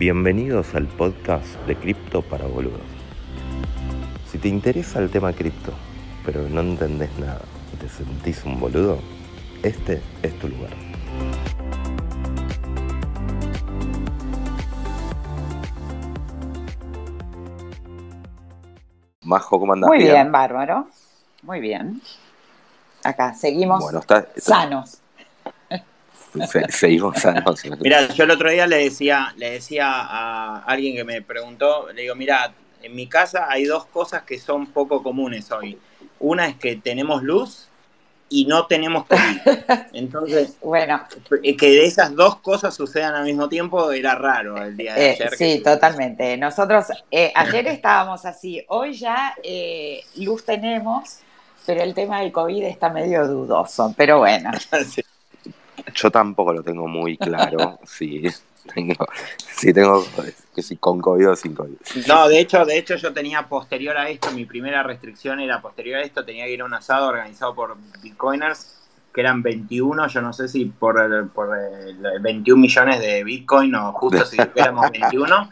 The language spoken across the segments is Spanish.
Bienvenidos al podcast de Cripto para Boludos. Si te interesa el tema cripto, pero no entendés nada y te sentís un boludo, este es tu lugar. Majo, ¿cómo andás? Muy bien, bárbaro. Muy bien. Acá, seguimos Bueno, está, está- sanos. Se- seguimos sanos. Mira, yo el otro día le decía, le decía a alguien que me preguntó, le digo, mira, en mi casa hay dos cosas que son poco comunes hoy. Una es que tenemos luz y no tenemos COVID. Entonces, Bueno, eh, que de esas dos cosas sucedan al mismo tiempo era raro el día de eh, ayer. sí, que- totalmente. Nosotros eh, ayer estábamos así, hoy ya eh, luz tenemos, pero el tema del COVID está medio dudoso. Pero bueno, Sí. Yo tampoco lo tengo muy claro si tengo, si tengo que si con COVID o sin COVID. No, de hecho, de hecho yo tenía posterior a esto, mi primera restricción era posterior a esto, tenía que ir a un asado organizado por Bitcoiners, que eran 21, yo no sé si por, el- por el 21 millones de Bitcoin o justo si éramos 21,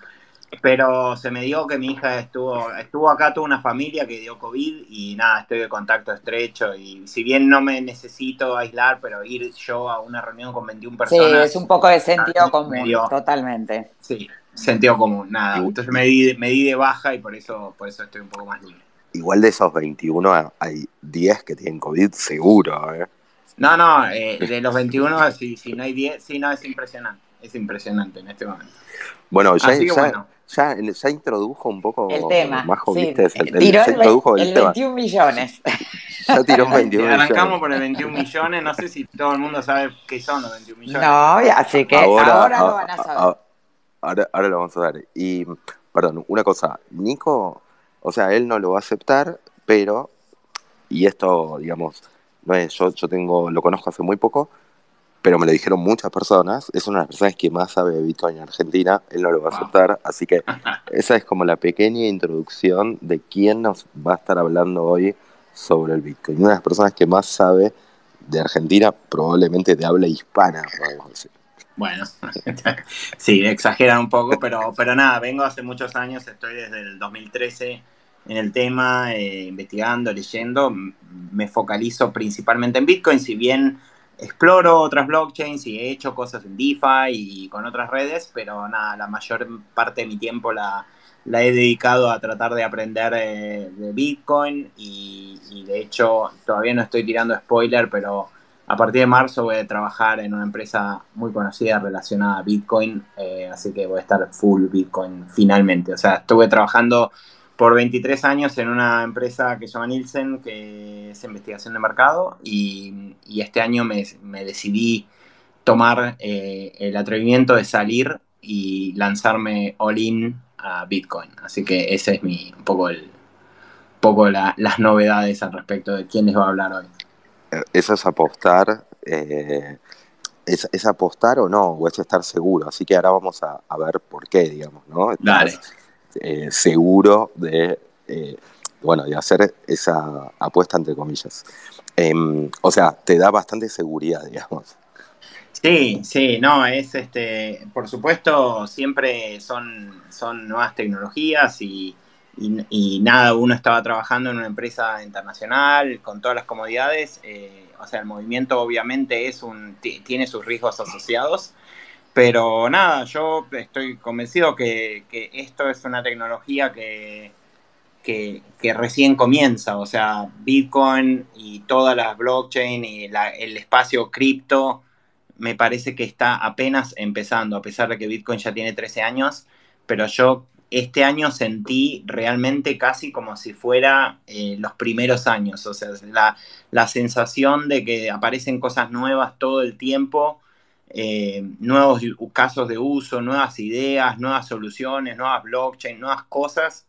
pero se me dio que mi hija estuvo, estuvo acá toda una familia que dio COVID y nada, estoy de contacto estrecho y si bien no me necesito aislar, pero ir yo a una reunión con 21 sí, personas... es un poco de sentido común, totalmente. Sí, sentido común, nada. Entonces me di, me di de baja y por eso, por eso estoy un poco más libre. Igual de esos 21 hay 10 que tienen COVID seguro, ¿eh? No, no, eh, de los 21, si, si no hay 10, sí, no, es impresionante. Es impresionante en este momento. Bueno, ya, Así que ya, bueno. Ya, ya introdujo un poco El tema. Majo, sí, ¿viste? El- el- tiró ya el, ve- introdujo el, el tema. 21 millones. Ya tiró un 21 Arrancamos millones. por el 21 millones, no sé si todo el mundo sabe qué son los 21 millones. No, así que ahora, lo van a saber. ahora, ahora lo vamos a ver. Y, perdón, una cosa. Nico, o sea, él no lo va a aceptar, pero, y esto, digamos, no es, yo, yo tengo, lo conozco hace muy poco, pero me lo dijeron muchas personas. Es una de las personas que más sabe de Bitcoin en Argentina. Él no lo va a aceptar. Así que esa es como la pequeña introducción de quién nos va a estar hablando hoy sobre el Bitcoin. Una de las personas que más sabe de Argentina, probablemente de habla hispana, podemos decir. Bueno, sí, exageran un poco, pero, pero nada, vengo hace muchos años, estoy desde el 2013 en el tema, eh, investigando, leyendo, me focalizo principalmente en Bitcoin, si bien exploro otras blockchains y he hecho cosas en DeFi y con otras redes, pero nada, la mayor parte de mi tiempo la, he dedicado a tratar de aprender eh, de Bitcoin y, y de hecho todavía no estoy tirando spoiler, pero a partir de marzo voy a trabajar en una empresa muy conocida relacionada a Bitcoin, eh, así que voy a estar full Bitcoin finalmente. O sea, estuve trabajando por 23 años en una empresa que se llama Nielsen, que es investigación de mercado, y, y este año me, me decidí tomar eh, el atrevimiento de salir y lanzarme all-in a Bitcoin. Así que ese es mi, un poco, el, un poco la- las novedades al respecto de quién les va a hablar hoy. Eso es apostar, eh, es, es apostar o no, o es estar seguro. Así que ahora vamos a, a ver por qué, digamos, ¿no? Estás, Dale. Eh, seguro de, eh, bueno, de hacer esa apuesta entre comillas. Em, o sea, te da bastante seguridad, digamos. Sí, sí, no, es este, por supuesto, siempre son, son nuevas tecnologías y, y- nada, uno estaba trabajando en una empresa internacional con todas las comodidades, eh, o sea, el movimiento obviamente es un, ti- tiene sus riesgos asociados, pero nada, yo estoy convencido que, que esto es una tecnología que, que, recién comienza, o sea, Bitcoin y todas las blockchain y el espacio cripto me parece que está apenas empezando, a pesar de que Bitcoin ya tiene 13 años, pero yo este año sentí realmente casi como si fuera eh, los primeros años, o sea, la, la sensación de que aparecen cosas nuevas todo el tiempo, eh, nuevos casos de uso, nuevas ideas, nuevas soluciones, nuevas blockchain, nuevas cosas,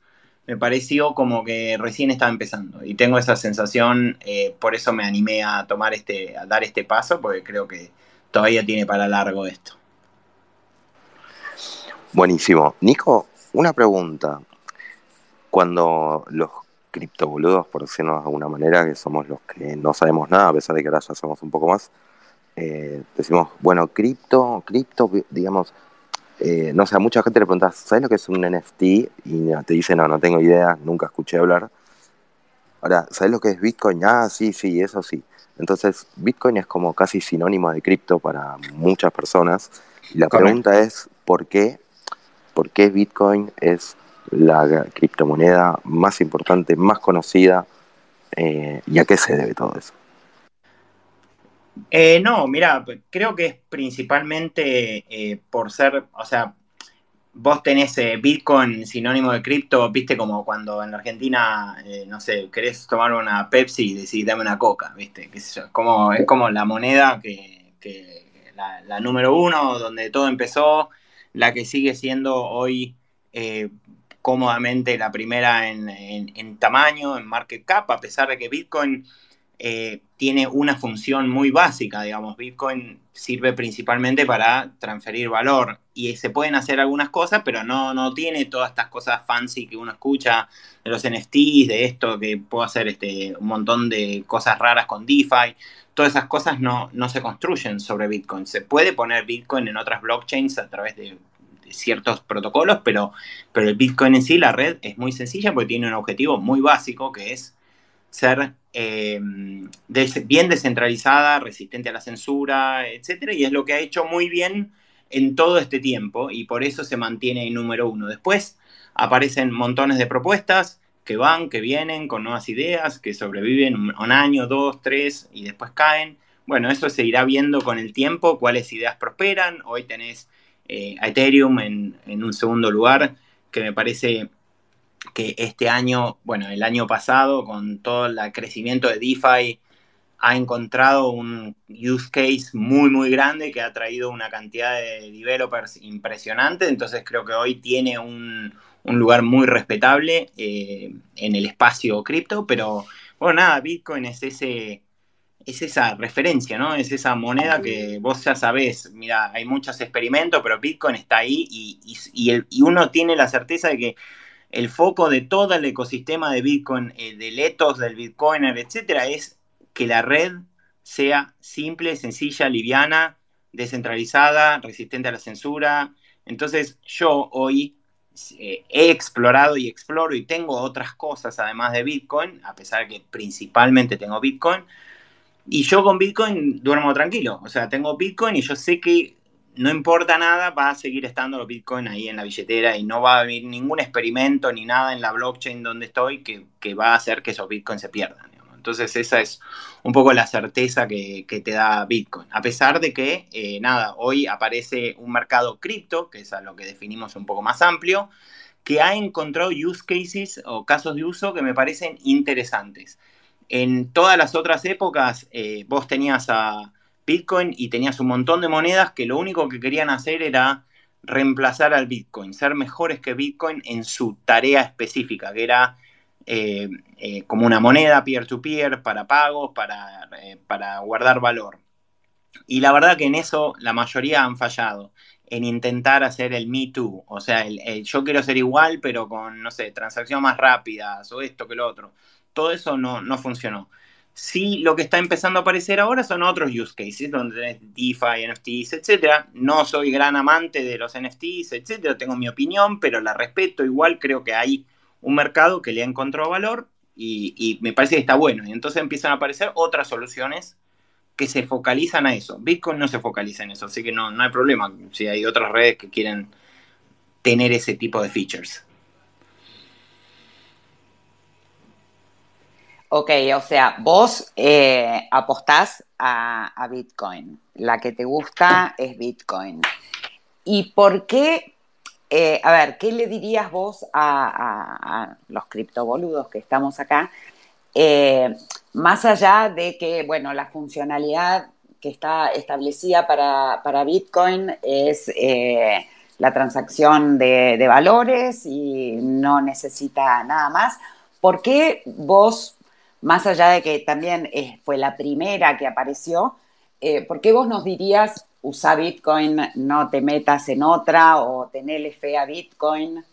me pareció como que recién estaba empezando y tengo esa sensación, eh, por eso me animé a tomar este, a dar este paso, porque creo que todavía tiene para largo esto. Buenísimo. Nico, una pregunta. Cuando los criptoboludos, por decirlo de alguna manera, que somos los que no sabemos nada, a pesar de que ahora ya sabemos un poco más, eh, decimos, bueno, cripto, cripto, digamos, eh, no sé, a mucha gente le preguntas, ¿sabes lo que es un NFT? Y te dice, no, no tengo idea, nunca escuché hablar. Ahora, ¿sabes lo que es Bitcoin? Ah, sí, sí, eso sí. Entonces, Bitcoin es como casi sinónimo de cripto para muchas personas. Y la pregunta es, ¿por qué? ¿Por qué Bitcoin es la criptomoneda más importante, más conocida? Eh, ¿Y a qué se debe todo eso? Eh, no, mira, creo que es principalmente eh, por ser, o sea, vos tenés eh, Bitcoin sinónimo de cripto, viste como cuando en la Argentina, no sé, querés tomar una Pepsi y decís dame una coca, viste, es como, es como la moneda que, la, número uno, donde todo empezó, la que sigue siendo hoy cómodamente la primera en, en tamaño, en market cap, a pesar de que Bitcoin eh, tiene una función muy básica, digamos, Bitcoin sirve principalmente para transferir valor y se pueden hacer algunas cosas, pero no, no tiene todas estas cosas fancy que uno escucha de los NFTs, de esto que puedo hacer este, un montón de cosas raras con DeFi. Todas esas cosas no, no se construyen sobre Bitcoin. Se puede poner Bitcoin en otras blockchains a través de, ciertos protocolos, pero, pero el Bitcoin en sí, la red, es muy sencilla porque tiene un objetivo muy básico que es ser eh, bien descentralizada, resistente a la censura, etcétera, y es lo que ha hecho muy bien en todo este tiempo y por eso se mantiene en número uno. Después aparecen montones de propuestas que van, que vienen con nuevas ideas, que sobreviven un, año, dos, tres y después caen. Bueno, eso se irá viendo con el tiempo, cuáles ideas prosperan. Hoy tenés eh, a Ethereum en, en un segundo lugar, que me parece que este año, bueno, el año pasado, con todo el crecimiento de DeFi, ha encontrado un use case muy, muy grande que ha traído una cantidad de developers impresionante. Entonces creo que hoy tiene un, lugar muy respetable eh, en el espacio cripto, pero bueno, nada, Bitcoin es ese... Es esa referencia, ¿no? Es esa moneda que vos ya sabés, mira, hay muchos experimentos, pero Bitcoin está ahí y, y uno tiene la certeza de que el foco de todo el ecosistema de Bitcoin, eh, del ethos del Bitcoiner, etcétera, es que la red sea simple, sencilla, liviana, descentralizada, resistente a la censura. Entonces, yo hoy eh, he explorado y exploro y tengo otras cosas además de Bitcoin, a pesar de que principalmente tengo Bitcoin. Y yo con Bitcoin duermo tranquilo. O sea, tengo Bitcoin y yo sé que no importa nada, va a seguir estando los Bitcoin ahí en la billetera y no va a haber ningún experimento ni nada en la blockchain donde estoy que, va a hacer que esos Bitcoins se pierdan. Entonces esa es un poco la certeza que, te da Bitcoin. A pesar de que, eh, nada, hoy aparece un mercado cripto, que es a lo que definimos un poco más amplio, que ha encontrado use cases o casos de uso que me parecen interesantes. En todas las otras épocas, eh, vos tenías a Bitcoin y tenías un montón de monedas que lo único que querían hacer era reemplazar al Bitcoin, ser mejores que Bitcoin en su tarea específica, que era eh, eh, como una moneda peer-to-peer para pagos, para, eh, para, guardar valor. Y la verdad que en eso la mayoría han fallado, en intentar hacer el Me Too, o sea, el, yo quiero ser igual, pero con, no sé, transacciones más rápidas o esto que lo otro. Todo eso no, no funcionó. Sí, lo que está empezando a aparecer ahora son otros use cases, donde tenés DeFi, NFTs, etc. No soy gran amante de los NFTs, etc. Tengo mi opinión, pero la respeto. Igual creo que hay un mercado que le ha encontrado valor y, me parece que está bueno. Y entonces empiezan a aparecer otras soluciones que se focalizan a eso. Bitcoin no se focaliza en eso, así que no, no hay problema si hay otras redes que quieren tener ese tipo de features. Ok, o sea, vos eh, apostás a, Bitcoin. La que te gusta es Bitcoin. ¿Y por qué? Eh, a ver, ¿qué le dirías vos a, los criptoboludos que estamos acá? Eh, más allá de que, bueno, la funcionalidad que está establecida para, Bitcoin es la transacción de, de valores y no necesita nada más. ¿Por qué vos más allá de que también eh, fue la primera que apareció, eh, ¿por qué vos nos dirías, usa Bitcoin, no te metas en otra o tenele fe a Bitcoin?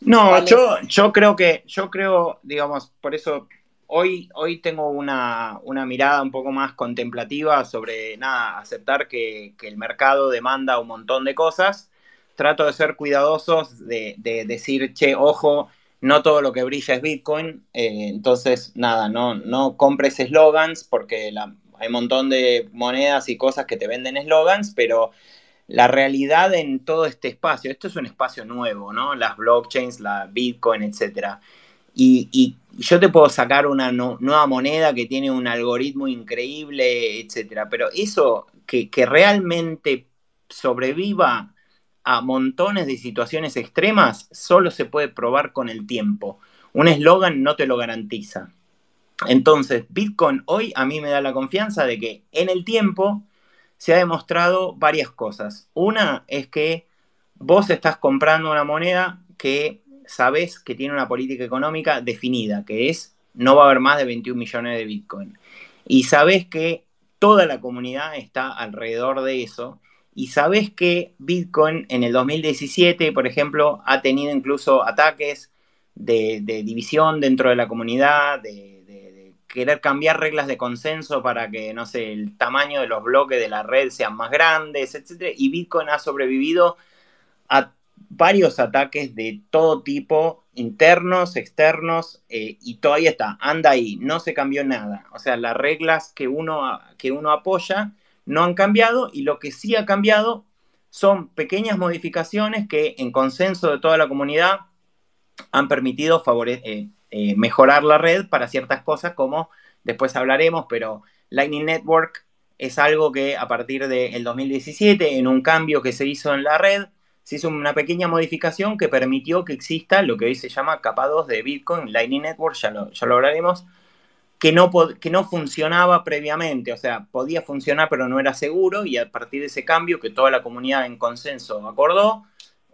No, yo, yo creo que, yo creo, digamos, por eso hoy, hoy tengo una, mirada un poco más contemplativa sobre, nada, aceptar que, que el mercado demanda un montón de cosas trato de ser cuidadosos, de, decir, che, ojo, no todo lo que brilla es Bitcoin. Eh, entonces, nada, no, no compres eslogans porque hay un montón de monedas y cosas que te venden eslogans, pero la realidad en todo este espacio, esto es un espacio nuevo, ¿no? Las blockchains, la Bitcoin, etcétera. Y, yo te puedo sacar una nueva moneda que tiene un algoritmo increíble, etcétera. Pero eso que, que realmente sobreviva a montones de situaciones extremas, solo se puede probar con el tiempo. Un eslogan no te lo garantiza. Entonces, Bitcoin hoy a mí me da la confianza de que en el tiempo se ha demostrado varias cosas. Una es que vos estás comprando una moneda que sabes que tiene una política económica definida, que es no va a haber más de 21 millones de Bitcoin. Y sabes que toda la comunidad está alrededor de eso. Y sabes que Bitcoin en el 2017, por ejemplo, ha tenido incluso ataques de, división dentro de la comunidad, de, querer cambiar reglas de consenso para que, no sé, el tamaño de los bloques de la red sean más grandes, etc. Y Bitcoin ha sobrevivido a varios ataques de todo tipo, internos, externos, eh, y todavía está, anda ahí, no se cambió nada. O sea, las reglas que uno, que uno apoya no han cambiado y lo que sí ha cambiado son pequeñas modificaciones que en consenso de toda la comunidad han permitido eh, eh, mejorar la red para ciertas cosas como después hablaremos, pero Lightning Network es algo que a partir del 2017, en un cambio que se hizo en la red, se hizo una pequeña modificación que permitió que exista lo que hoy se llama capa 2 de Bitcoin, Lightning Network, ya lo, ya lo hablaremos, que no, que no funcionaba previamente, o sea, podía funcionar pero no era seguro y a partir de ese cambio que toda la comunidad en consenso acordó,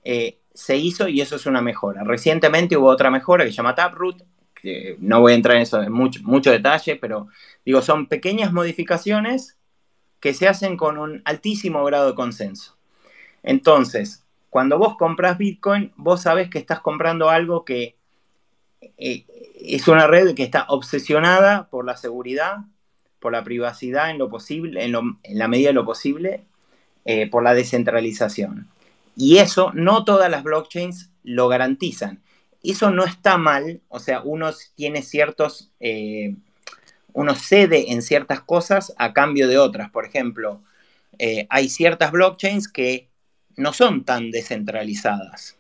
eh, se hizo y eso es una mejora. Recientemente hubo otra mejora que se llama Taproot, que no voy a entrar en eso en mucho, detalle, pero digo, son pequeñas modificaciones que se hacen con un altísimo grado de consenso. Entonces, cuando vos compras Bitcoin, vos sabés que estás comprando algo que eh, es una red que está obsesionada por la seguridad, por la privacidad en lo posible, en, la medida de lo posible, eh, por la descentralización. Y eso no todas las blockchains lo garantizan. Eso no está mal, o sea, uno tiene ciertos, eh, uno cede en ciertas cosas a cambio de otras. Por ejemplo, hay ciertas blockchains que no son tan descentralizadas.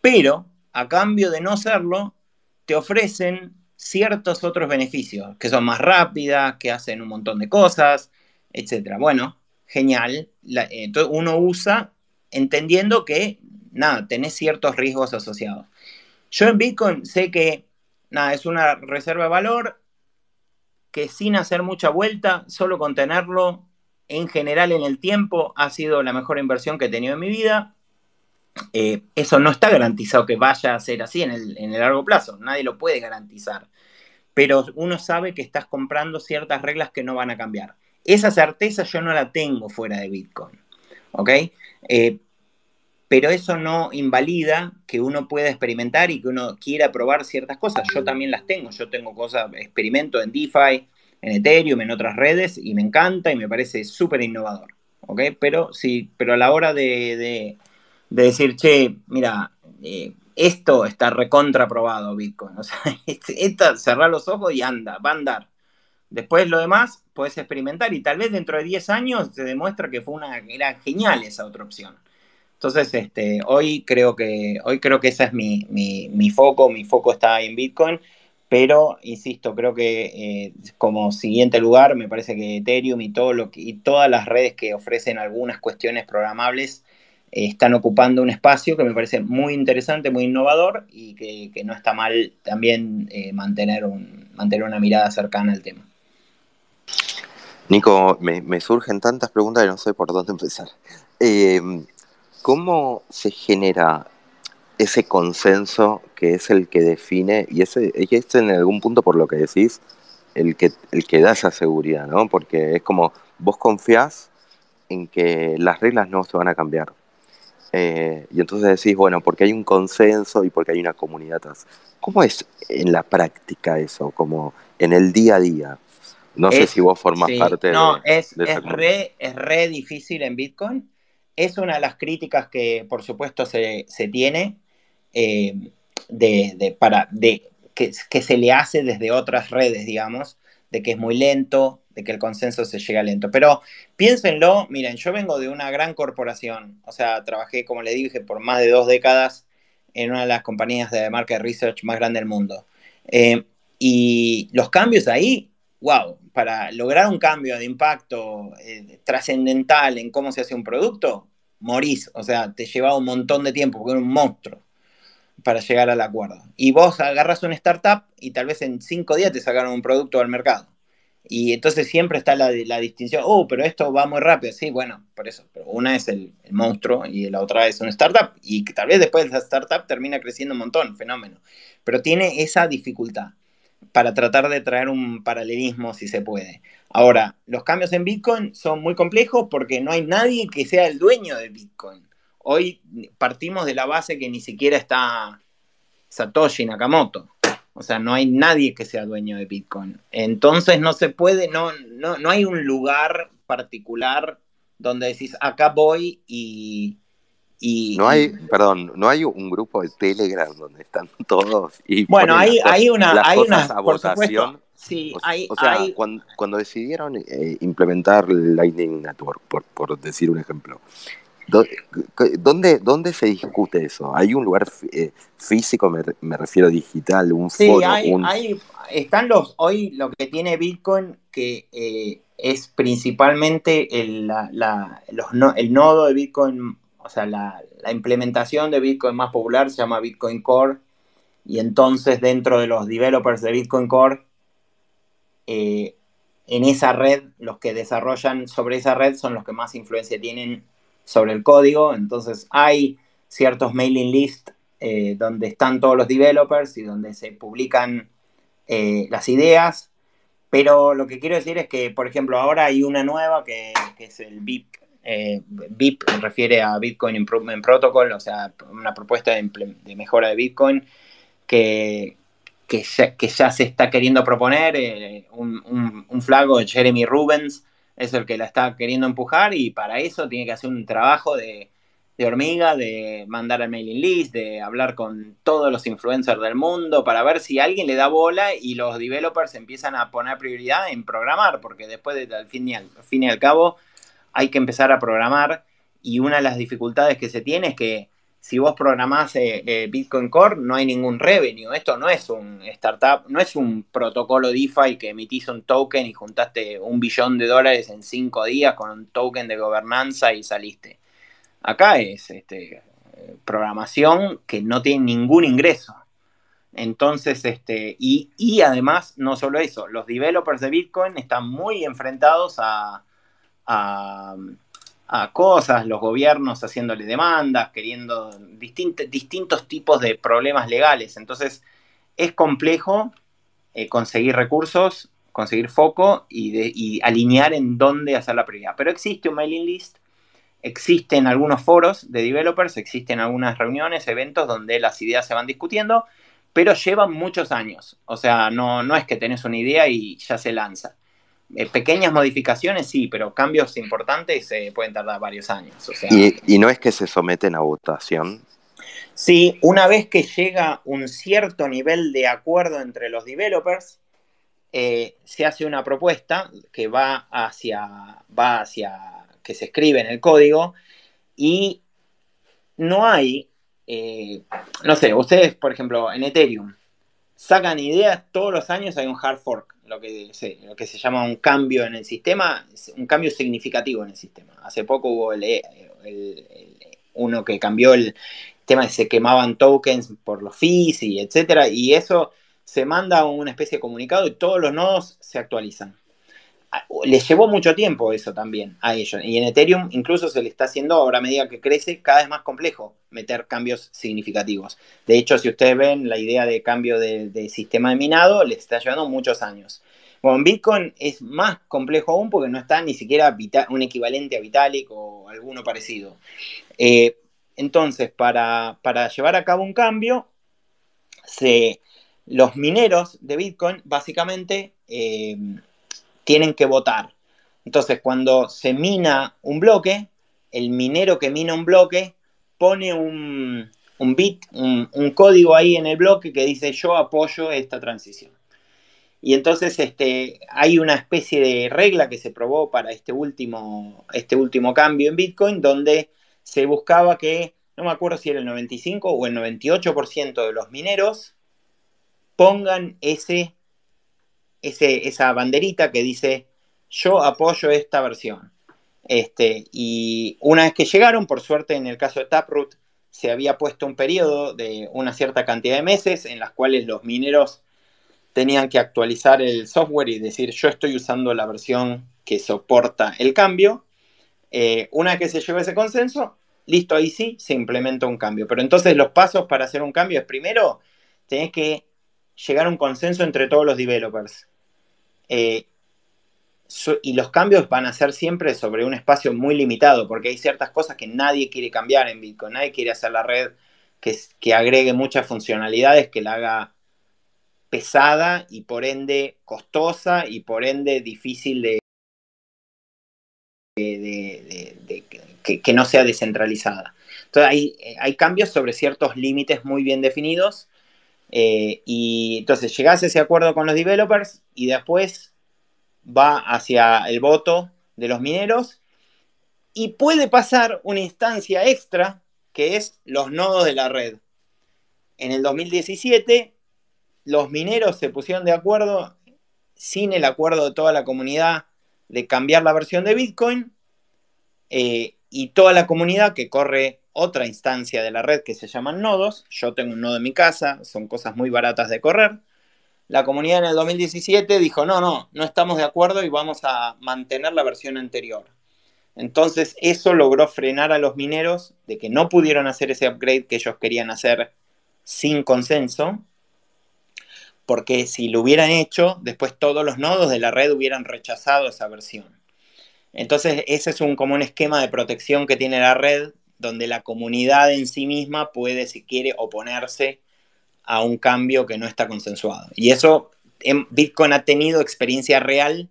Pero, a cambio de no serlo, te ofrecen ciertos otros beneficios, que son más rápidas, que hacen un montón de cosas, etc. Bueno, genial. entonces uno usa entendiendo que, nada, tenés ciertos riesgos asociados. Yo en Bitcoin sé que, nada, es una reserva de valor que sin hacer mucha vuelta, solo con tenerlo, en general en el tiempo ha sido la mejor inversión que he tenido en mi vida. Eh, eso no está garantizado que vaya a ser así en el, largo plazo, nadie lo puede garantizar, pero uno sabe que estás comprando ciertas reglas que no van a cambiar. Esa certeza yo no la tengo fuera de Bitcoin, ¿ok? Eh, pero eso no invalida que uno pueda experimentar y que uno quiera probar ciertas cosas. Yo también las tengo, yo tengo cosas, experimento en DeFi, en Ethereum, en otras redes, y me encanta y me parece súper innovador. ¿Ok? Pero sí, pero a la hora de, decir, che, mira, eh, esto está recontraprobado Bitcoin. O sea, cerrar los ojos y anda, va a andar. Después lo demás puedes experimentar y tal vez dentro de 10 años se demuestra que fue una, era genial esa otra opción. Entonces, este, hoy creo que, hoy creo que ese es mi, mi, mi foco, mi foco está en Bitcoin pero, insisto, creo que eh, como siguiente lugar, me parece que Ethereum y, y todas las redes que ofrecen algunas cuestiones programables están ocupando un espacio que me parece muy interesante, muy innovador y que, no está mal también eh, mantener, un, mantener una mirada cercana al tema. Nico, me, surgen tantas preguntas que no sé por dónde empezar. ¿Cómo se genera ese consenso que es el que define, y ese es en algún punto por lo que decís, el que, el que da esa seguridad, ¿no? Porque es como vos confiás en que las reglas no se van a cambiar. Eh, y entonces decís, bueno, porque hay un consenso y porque hay una comunidad atrás. ¿Cómo es en la práctica eso, como en el día a día? No sé si vos formás parte no, de, es, es, re, es re difícil en Bitcoin es una de las críticas que, por supuesto, se, tiene eh, de, para, de, que, se le hace desde otras redes, digamos, de que es muy lento, de que el consenso se llega lento. Pero piénsenlo, miren, yo vengo de una gran corporación, o sea, trabajé, como le dije, por más de dos décadas en una de las compañías de market research más grande del mundo. Eh, y los cambios ahí, wow, para lograr un cambio de impacto eh, trascendental en cómo se hace un producto, morís. O sea, te lleva un montón de tiempo, porque era un monstruo para llegar al acuerdo. Y vos agarras una startup y tal vez en cinco días te sacaron un producto al mercado. Y entonces siempre está la, la distinción, oh, pero esto va muy rápido. Sí, bueno, por eso. Pero una es el, monstruo y la otra es una startup. Y que tal vez después de esa startup termina creciendo un montón, fenómeno. Pero tiene esa dificultad para tratar de traer un paralelismo si se puede. Ahora, los cambios en Bitcoin son muy complejos porque no hay nadie que sea el dueño de Bitcoin. Hoy partimos de la base que ni siquiera está Satoshi Nakamoto. O sea, no hay nadie que sea dueño de Bitcoin. Entonces no se puede, no, no, no hay un lugar particular donde decís, acá voy y, y, no hay, perdón, no hay un grupo de Telegram donde están todos y bueno, hay, hay una, hay una, por supuesto, sí, o, hay, o sea, Cuando, decidieron eh, implementar Lightning Network, por, por decir un ejemplo, ¿Dónde, ¿Dónde se discute eso? ¿Hay un lugar eh, físico, me, refiero digital, un sí, Hay, están los, hoy lo que tiene Bitcoin que eh, es principalmente el, el nodo de Bitcoin, o sea, la, implementación de Bitcoin más popular se llama Bitcoin Core y entonces dentro de los developers de Bitcoin Core, eh, en esa red, los que desarrollan sobre esa red son los que más influencia tienen sobre el código, entonces hay ciertos mailing lists eh, donde están todos los developers y donde se publican eh, las ideas, pero lo que quiero decir es que, por ejemplo, ahora hay una nueva que, es el BIP. Eh, BIP refiere a Bitcoin Improvement Protocol, o sea, una propuesta de, mejora de Bitcoin que, que, ya, se está queriendo proponer. un, un, un, flago de Jeremy Rubens es el que la está queriendo empujar y para eso tiene que hacer un trabajo de, hormiga, de mandar al mailing list, de hablar con todos los influencers del mundo para ver si alguien le da bola y los developers empiezan a poner prioridad en programar, porque después fin y al, fin y al cabo hay que empezar a programar y una de las dificultades que se tiene es que si vos programás eh, eh, Bitcoin Core, no hay ningún revenue. Esto no es un startup, no es un protocolo DeFi que emitís un token y juntaste un billón de dólares en cinco días con un token de gobernanza y saliste. Acá es este, programación que no tiene ningún ingreso. Entonces, este, y, y, además, no solo eso, los developers de Bitcoin están muy enfrentados a a cosas, los gobiernos haciéndole demandas, queriendo distintos tipos de problemas legales. Entonces, es complejo eh, conseguir recursos, conseguir foco y, alinear en dónde hacer la prioridad. Pero existe un mailing list, existen algunos foros de developers, existen algunas reuniones, eventos donde las ideas se van discutiendo, pero llevan muchos años. O sea, no, no es que tenés una idea y ya se lanza. Eh, pequeñas modificaciones sí, pero cambios importantes eh, pueden tardar varios años. ¿Y, no es que se someten a votación? Sí, una vez que llega un cierto nivel de acuerdo entre los developers, eh, se hace una propuesta que va hacia, va hacia, que se escribe en el código y no hay, no sé, ustedes, por ejemplo, en Ethereum, sacan ideas todos los años, hay un hard fork lo que, se, lo que se llama un cambio en el sistema, un cambio significativo en el sistema. Hace poco hubo el, uno que cambió el tema de se quemaban tokens por los fees y etcétera, y eso se manda una especie de comunicado y todos los nodos se actualizan les llevó mucho tiempo eso también a ellos. Y en Ethereum incluso se le está haciendo, ahora a medida que crece, cada vez más complejo meter cambios significativos. De hecho, si ustedes ven la idea de cambio de, sistema de minado, les está llevando muchos años. Bueno, Bitcoin es más complejo aún porque no está ni siquiera un equivalente a Vitalik o alguno parecido. Eh, entonces, para, llevar a cabo un cambio, los mineros de Bitcoin básicamente... Eh, tienen que votar. Entonces, cuando se mina un bloque, el minero que mina un bloque pone un, bit, un, código ahí en el bloque que dice yo apoyo esta transición. Y entonces este, hay una especie de regla que se probó para este último, este último cambio en Bitcoin, donde se buscaba que, no me acuerdo si era el 95 o el 98% de los mineros pongan ese, esa banderita que dice yo apoyo esta versión. Este, y una vez que llegaron, por suerte en el caso de Taproot, se había puesto un periodo de una cierta cantidad de meses en las cuales los mineros tenían que actualizar el software y decir yo estoy usando la versión que soporta el cambio. Eh, una vez que se llegó ese consenso, listo, ahí sí se implementa un cambio. Pero entonces los pasos para hacer un cambio es primero, tenés que llegar a un consenso entre todos los developers. Eh, y los cambios van a ser siempre sobre un espacio muy limitado, porque hay ciertas cosas que nadie quiere cambiar en Bitcoin, nadie quiere hacer la red que, agregue muchas funcionalidades, que la haga pesada y por ende costosa y por ende difícil de, que, no sea descentralizada. Entonces hay, hay cambios sobre ciertos límites muy bien definidos eh, y entonces llegás a ese acuerdo con los developers y después va hacia el voto de los mineros y puede pasar una instancia extra que es los nodos de la red. En el 2017 los mineros se pusieron de acuerdo sin el acuerdo de toda la comunidad de cambiar la versión de Bitcoin eh, y toda la comunidad que corre otra instancia de la red que se llaman nodos. Yo tengo un nodo en mi casa, son cosas muy baratas de correr la comunidad en el 2017 dijo, no, no, no estamos de acuerdo y vamos a mantener la versión anterior. Entonces eso logró frenar a los mineros de que no pudieron hacer ese upgrade que ellos querían hacer sin consenso, porque si lo hubieran hecho, después todos los nodos de la red hubieran rechazado esa versión. Entonces ese es un, como un esquema de protección que tiene la red, donde la comunidad en sí misma puede, si quiere, oponerse a un cambio que no está consensuado. Y eso, Bitcoin ha tenido experiencia real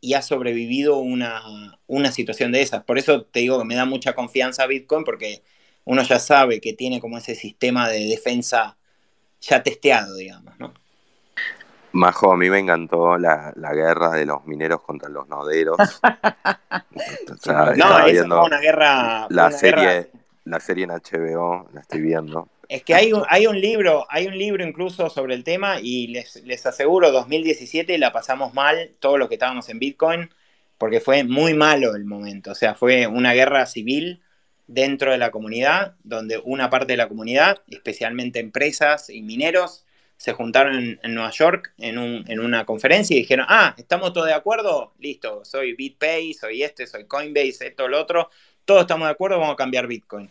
y ha sobrevivido una, una situación de esas. Por eso te digo que me da mucha confianza Bitcoin, porque uno ya sabe que tiene como ese sistema de defensa ya testeado, digamos, ¿no? Majo, a mí me encantó la, guerra de los mineros contra los noderos. no, eso fue una guerra. La, serie, la serie en HBO, la estoy viendo. Es que hay un, hay un libro, hay un libro incluso sobre el tema y les, les aseguro, 2017 la pasamos mal, todos los que estábamos en Bitcoin, porque fue muy malo el momento. O sea, fue una guerra civil dentro de la comunidad, donde una parte de la comunidad, especialmente empresas y mineros, se juntaron en, Nueva York en, un, en, una conferencia y dijeron, ah, ¿estamos todos de acuerdo? Listo, soy BitPay, soy este, soy Coinbase, esto, lo otro, todos estamos de acuerdo, vamos a cambiar Bitcoin.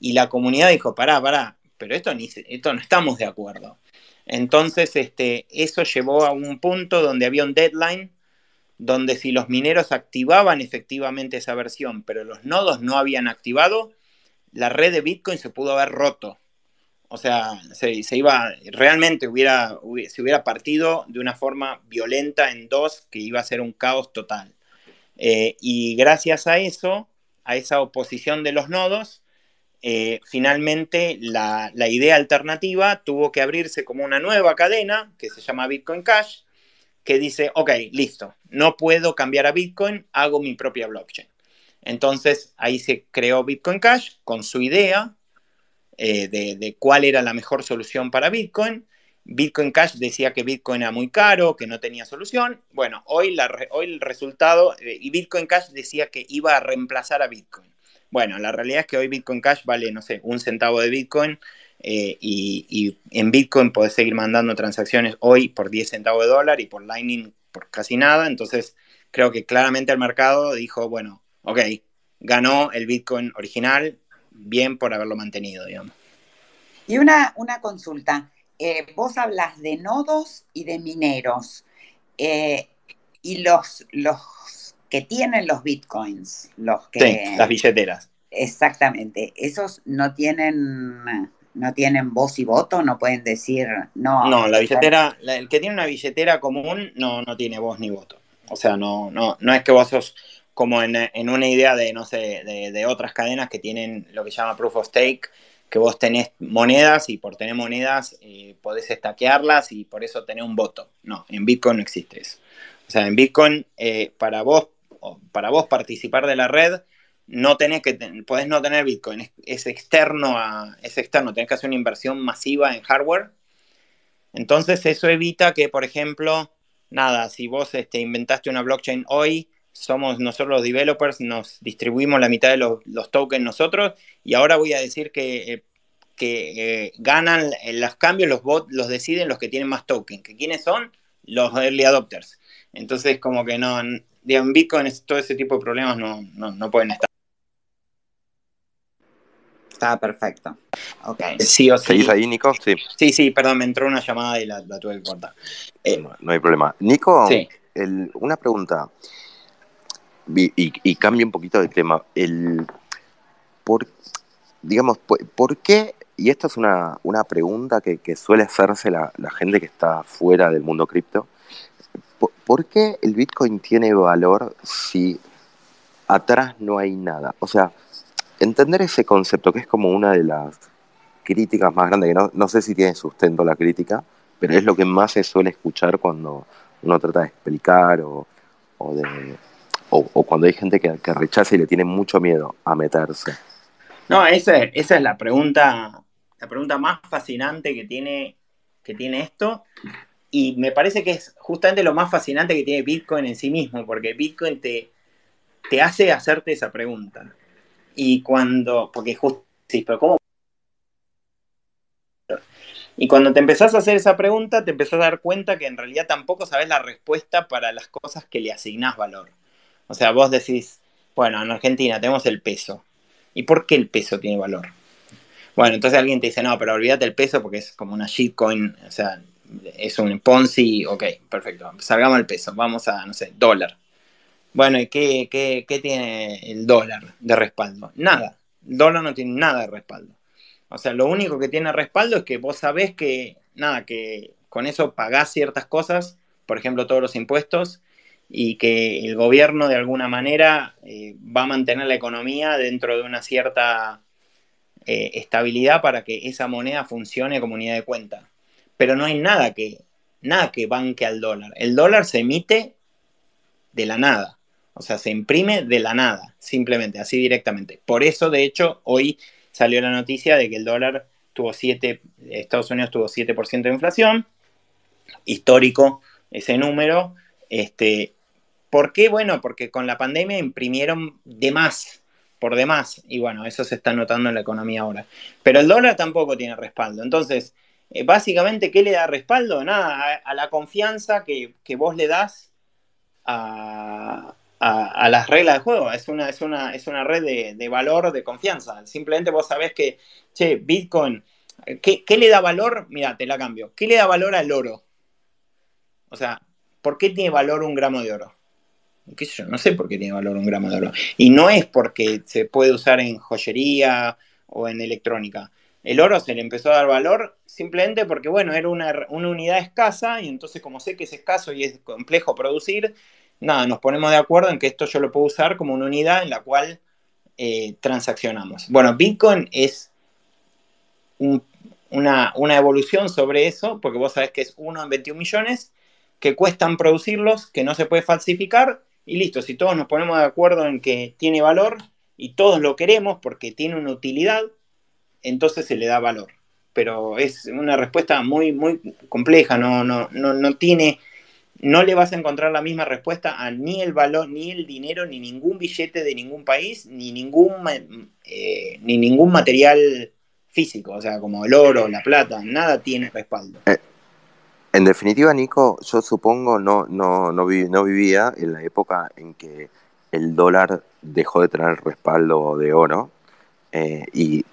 Y la comunidad dijo, pará, pará, pero esto, ni, esto no estamos de acuerdo. Entonces, este, eso llevó a un punto donde había un deadline, donde si los mineros activaban efectivamente esa versión, pero los nodos no habían activado, la red de Bitcoin se pudo haber roto. O sea, se, iba, realmente hubiera, se hubiera partido de una forma violenta en dos, que iba a ser un caos total. Eh, y gracias a eso, a esa oposición de los nodos, eh, finalmente la, idea alternativa tuvo que abrirse como una nueva cadena que se llama Bitcoin Cash, que dice, ok, listo, no puedo cambiar a Bitcoin, hago mi propia blockchain. Entonces ahí se creó Bitcoin Cash con su idea eh, de, cuál era la mejor solución para Bitcoin. Bitcoin Cash decía que Bitcoin era muy caro, que no tenía solución. Bueno, hoy, hoy el resultado, eh, y Bitcoin Cash decía que iba a reemplazar a Bitcoin. Bueno, la realidad es que hoy Bitcoin Cash vale, no sé, un centavo de Bitcoin eh, y, en Bitcoin podés seguir mandando transacciones hoy por 10 centavos de dólar y por Lightning por casi nada. Entonces, creo que claramente el mercado dijo, bueno, ok, ganó el Bitcoin original, bien por haberlo mantenido, digamos. Y una, una consulta. Eh, vos hablas de nodos y de mineros. Eh, y los, los que tienen los bitcoins, los que... Sí, las billeteras. Exactamente, esos no tienen, no tienen voz y voto, no pueden decir no. No, la billetera, el que tiene una billetera común no, no tiene voz ni voto. O sea, no, no, no es que vos sos como en, una idea de, no sé, de, otras cadenas que tienen lo que se llama proof of stake, que vos tenés monedas y por tener monedas eh, podés estaquearlas y por eso tenés un voto. No, en Bitcoin no existe eso. O sea, en Bitcoin, eh, para, vos, para vos participar de la red, no tenés que, podés no tener Bitcoin, es, externo a, es externo, tenés que hacer una inversión masiva en hardware. Entonces eso evita que, por ejemplo, nada, si vos este, inventaste una blockchain hoy, somos nosotros los developers, nos distribuimos la mitad de los, tokens nosotros y ahora voy a decir que, eh, que eh, ganan los cambios, los bots los deciden los que tienen más tokens. ¿Que ¿Quiénes son? Los early adopters. Entonces, como que no, en Bitcoin todo ese tipo de problemas no, no, pueden estar. Está perfecto. Ok. Sí o sí. ¿Seguís ahí, Nico? Sí. Sí, sí, perdón, me entró una llamada y la, tuve que cortar. Eh, no, hay problema. Nico, una pregunta. Y, cambia un poquito de tema. El, por, digamos, por, qué? Y esta es una, pregunta que, suele hacerse la, la gente que está fuera del mundo cripto ¿por qué el Bitcoin tiene valor si atrás no hay nada? O sea, entender ese concepto, que es como una de las críticas más grandes, que no, sé si tiene sustento la crítica, pero es lo que más se suele escuchar cuando uno trata de explicar o, de, o, cuando hay gente que, rechaza y le tiene mucho miedo a meterse. No, esa, es la pregunta, la pregunta más fascinante que tiene, que tiene esto y me parece que es justamente lo más fascinante que tiene Bitcoin en sí mismo, porque Bitcoin te, te hace hacerte esa pregunta. Y cuando, porque justo, sí, pero ¿cómo? Y cuando te empezás a hacer esa pregunta, te empezás a dar cuenta que en realidad tampoco sabes la respuesta para las cosas que le asignás valor. O sea, vos decís, bueno, en Argentina tenemos el peso. ¿Y por qué el peso tiene valor? Bueno, entonces alguien te dice, no, pero olvídate el peso porque es como una shitcoin, o sea, es un Ponzi, ok, perfecto. Salgamos al peso, vamos a, no sé, dólar. Bueno, ¿y qué, qué, tiene el dólar de respaldo? Nada. El dólar no tiene nada de respaldo. O sea, lo único que tiene respaldo es que vos sabés que, nada, que con eso pagás ciertas cosas, por ejemplo, todos los impuestos, y que el gobierno de alguna manera eh, va a mantener la economía dentro de una cierta eh, estabilidad para que esa moneda funcione como unidad de cuenta pero no hay nada que, nada que banque al dólar. El dólar se emite de la nada, o sea, se imprime de la nada, simplemente, así directamente. Por eso, de hecho, hoy salió la noticia de que el dólar tuvo 7, Estados Unidos tuvo 7% de inflación, histórico ese número. Este, ¿Por qué? Bueno, porque con la pandemia imprimieron de más, por demás, y bueno, eso se está notando en la economía ahora. Pero el dólar tampoco tiene respaldo. Entonces, eh, básicamente, ¿qué le da respaldo? Nada, a, la confianza que, vos le das a, las reglas de juego. Es una, es una, es una red de, valor, de confianza. Simplemente vos sabés que, che, Bitcoin, ¿qué, le da valor? Mira, te la cambio. ¿Qué le da valor al oro? O sea, ¿por qué tiene valor un gramo de oro? No sé por qué tiene valor un gramo de oro. Y no es porque se puede usar en joyería o en electrónica el oro se le empezó a dar valor simplemente porque, bueno, era una, unidad escasa y entonces como sé que es escaso y es complejo producir, nada, nos ponemos de acuerdo en que esto yo lo puedo usar como una unidad en la cual eh, transaccionamos. Bueno, Bitcoin es una, una, evolución sobre eso, porque vos sabés que es uno en 21 millones, que cuestan producirlos, que no se puede falsificar, y listo, si todos nos ponemos de acuerdo en que tiene valor y todos lo queremos porque tiene una utilidad, entonces se le da valor. Pero es una respuesta muy, muy compleja, no, no, no, no tiene, no le vas a encontrar la misma respuesta a ni el valor, ni el dinero, ni ningún billete de ningún país, ni ningún, eh, ni ningún material físico, o sea, como el oro, la plata, nada tiene respaldo. En definitiva, Nico, yo supongo no, no, no, no vivía en la época en que el dólar dejó de tener respaldo de oro eh, y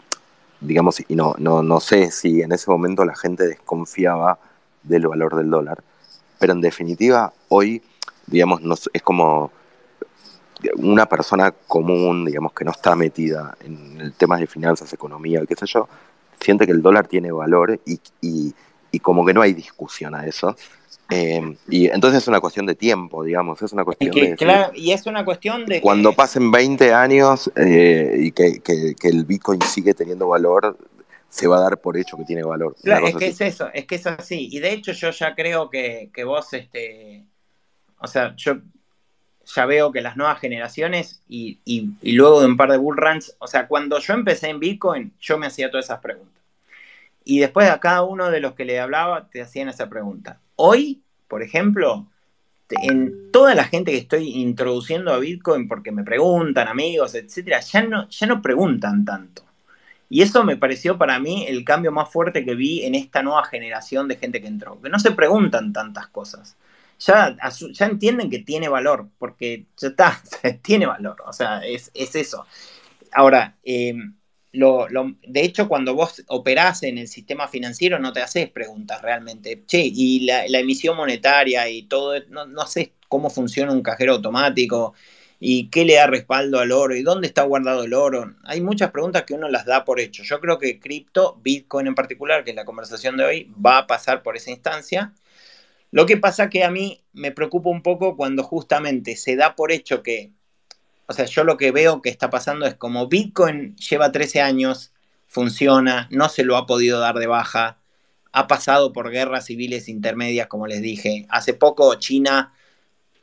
digamos, y no, no, no sé si en ese momento la gente desconfiaba del valor del dólar, pero en definitiva hoy, digamos, es como una persona común, digamos, que no está metida en el tema de finanzas, economía, qué sé yo, siente que el dólar tiene valor y, y, como que no hay discusión a eso. Eh, y entonces es una cuestión de tiempo, digamos, es una cuestión de... Claro, y es una cuestión de... Cuando pasen 20 años eh, y que, que, que, el Bitcoin sigue teniendo valor, se va a dar por hecho que tiene valor. Claro, es que es eso, es que es así. Y de hecho yo ya creo que, que vos, este, o sea, yo ya veo que las nuevas generaciones y, y, y, luego de un par de bull runs, o sea, cuando yo empecé en Bitcoin, yo me hacía todas esas preguntas. Y después a cada uno de los que le hablaba te hacían esa pregunta. Hoy, por ejemplo, en toda la gente que estoy introduciendo a Bitcoin porque me preguntan, amigos, etcétera, ya no, ya no preguntan tanto. Y eso me pareció para mí el cambio más fuerte que vi en esta nueva generación de gente que entró, que no se preguntan tantas cosas ya, ya entienden que tiene valor, porque ya está, tiene valor, o sea, es, es eso. Ahora, eh, lo, de hecho, cuando vos operás en el sistema financiero, no te haces preguntas realmente. Che, y la, la emisión monetaria y todo, no, no sé cómo funciona un cajero automático y qué le da respaldo al oro y dónde está guardado el oro. Hay muchas preguntas que uno las da por hecho. Yo creo que cripto, Bitcoin en particular, que es la conversación de hoy, va a pasar por esa instancia lo que pasa que a mí me preocupa un poco cuando justamente se da por hecho que, o sea, yo lo que veo que está pasando es como Bitcoin lleva 13 años, funciona, no se lo ha podido dar de baja, ha pasado por guerras civiles intermedias, como les dije. Hace poco China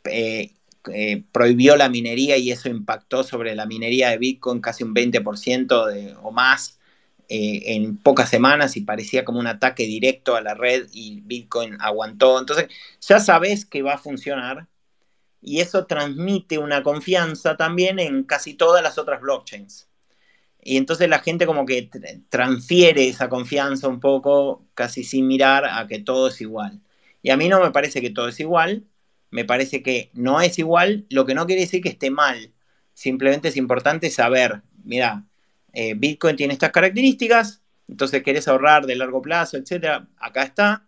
eh, eh, prohibió la minería y eso impactó sobre la minería de Bitcoin casi un 20% de, o más. Eh, en pocas semanas y parecía como un ataque directo a la red y Bitcoin aguantó. Entonces ya sabes que va a funcionar y eso transmite una confianza también en casi todas las otras blockchains. Y entonces la gente como que transfiere esa confianza un poco casi sin mirar a que todo es igual. Y a mí no me parece que todo es igual, me parece que no es igual, lo que no quiere decir que esté mal. Simplemente es importante saber, mira, eh, Bitcoin tiene estas características, entonces querés ahorrar de largo plazo, etcétera, acá está.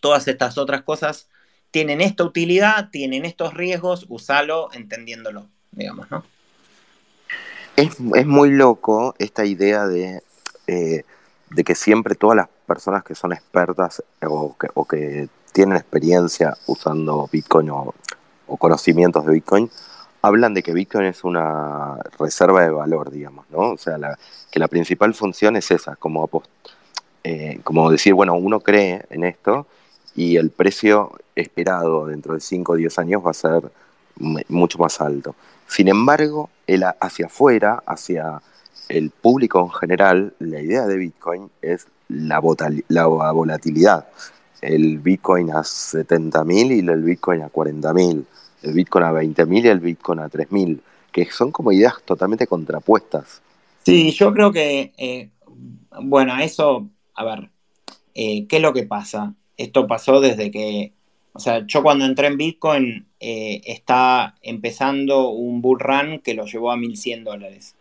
Todas estas otras cosas tienen esta utilidad, tienen estos riesgos, usalo entendiéndolo, digamos, ¿no? Es, es muy loco esta idea de, eh, de, que siempre todas las personas que son expertas o que, o que tienen experiencia usando Bitcoin o, conocimientos de Bitcoin, hablan de que Bitcoin es una reserva de valor, digamos, ¿no? O sea, la, que la principal función es esa, como, eh, como decir, bueno, uno cree en esto y el precio esperado dentro de 5 o 10 años va a ser mucho más alto. Sin embargo, el, hacia afuera, hacia el público en general, la idea de Bitcoin es la, la volatilidad. El Bitcoin a 70.000 y el Bitcoin a 40.000 el Bitcoin a 20.000 y el Bitcoin a 3.000, que son como ideas totalmente contrapuestas. Sí, yo creo que, eh, bueno, eso, a ver, eh, ¿qué es lo que pasa? Esto pasó desde que, o sea, yo cuando entré en Bitcoin eh, está empezando un bull run que lo llevó a 1.100 dólares.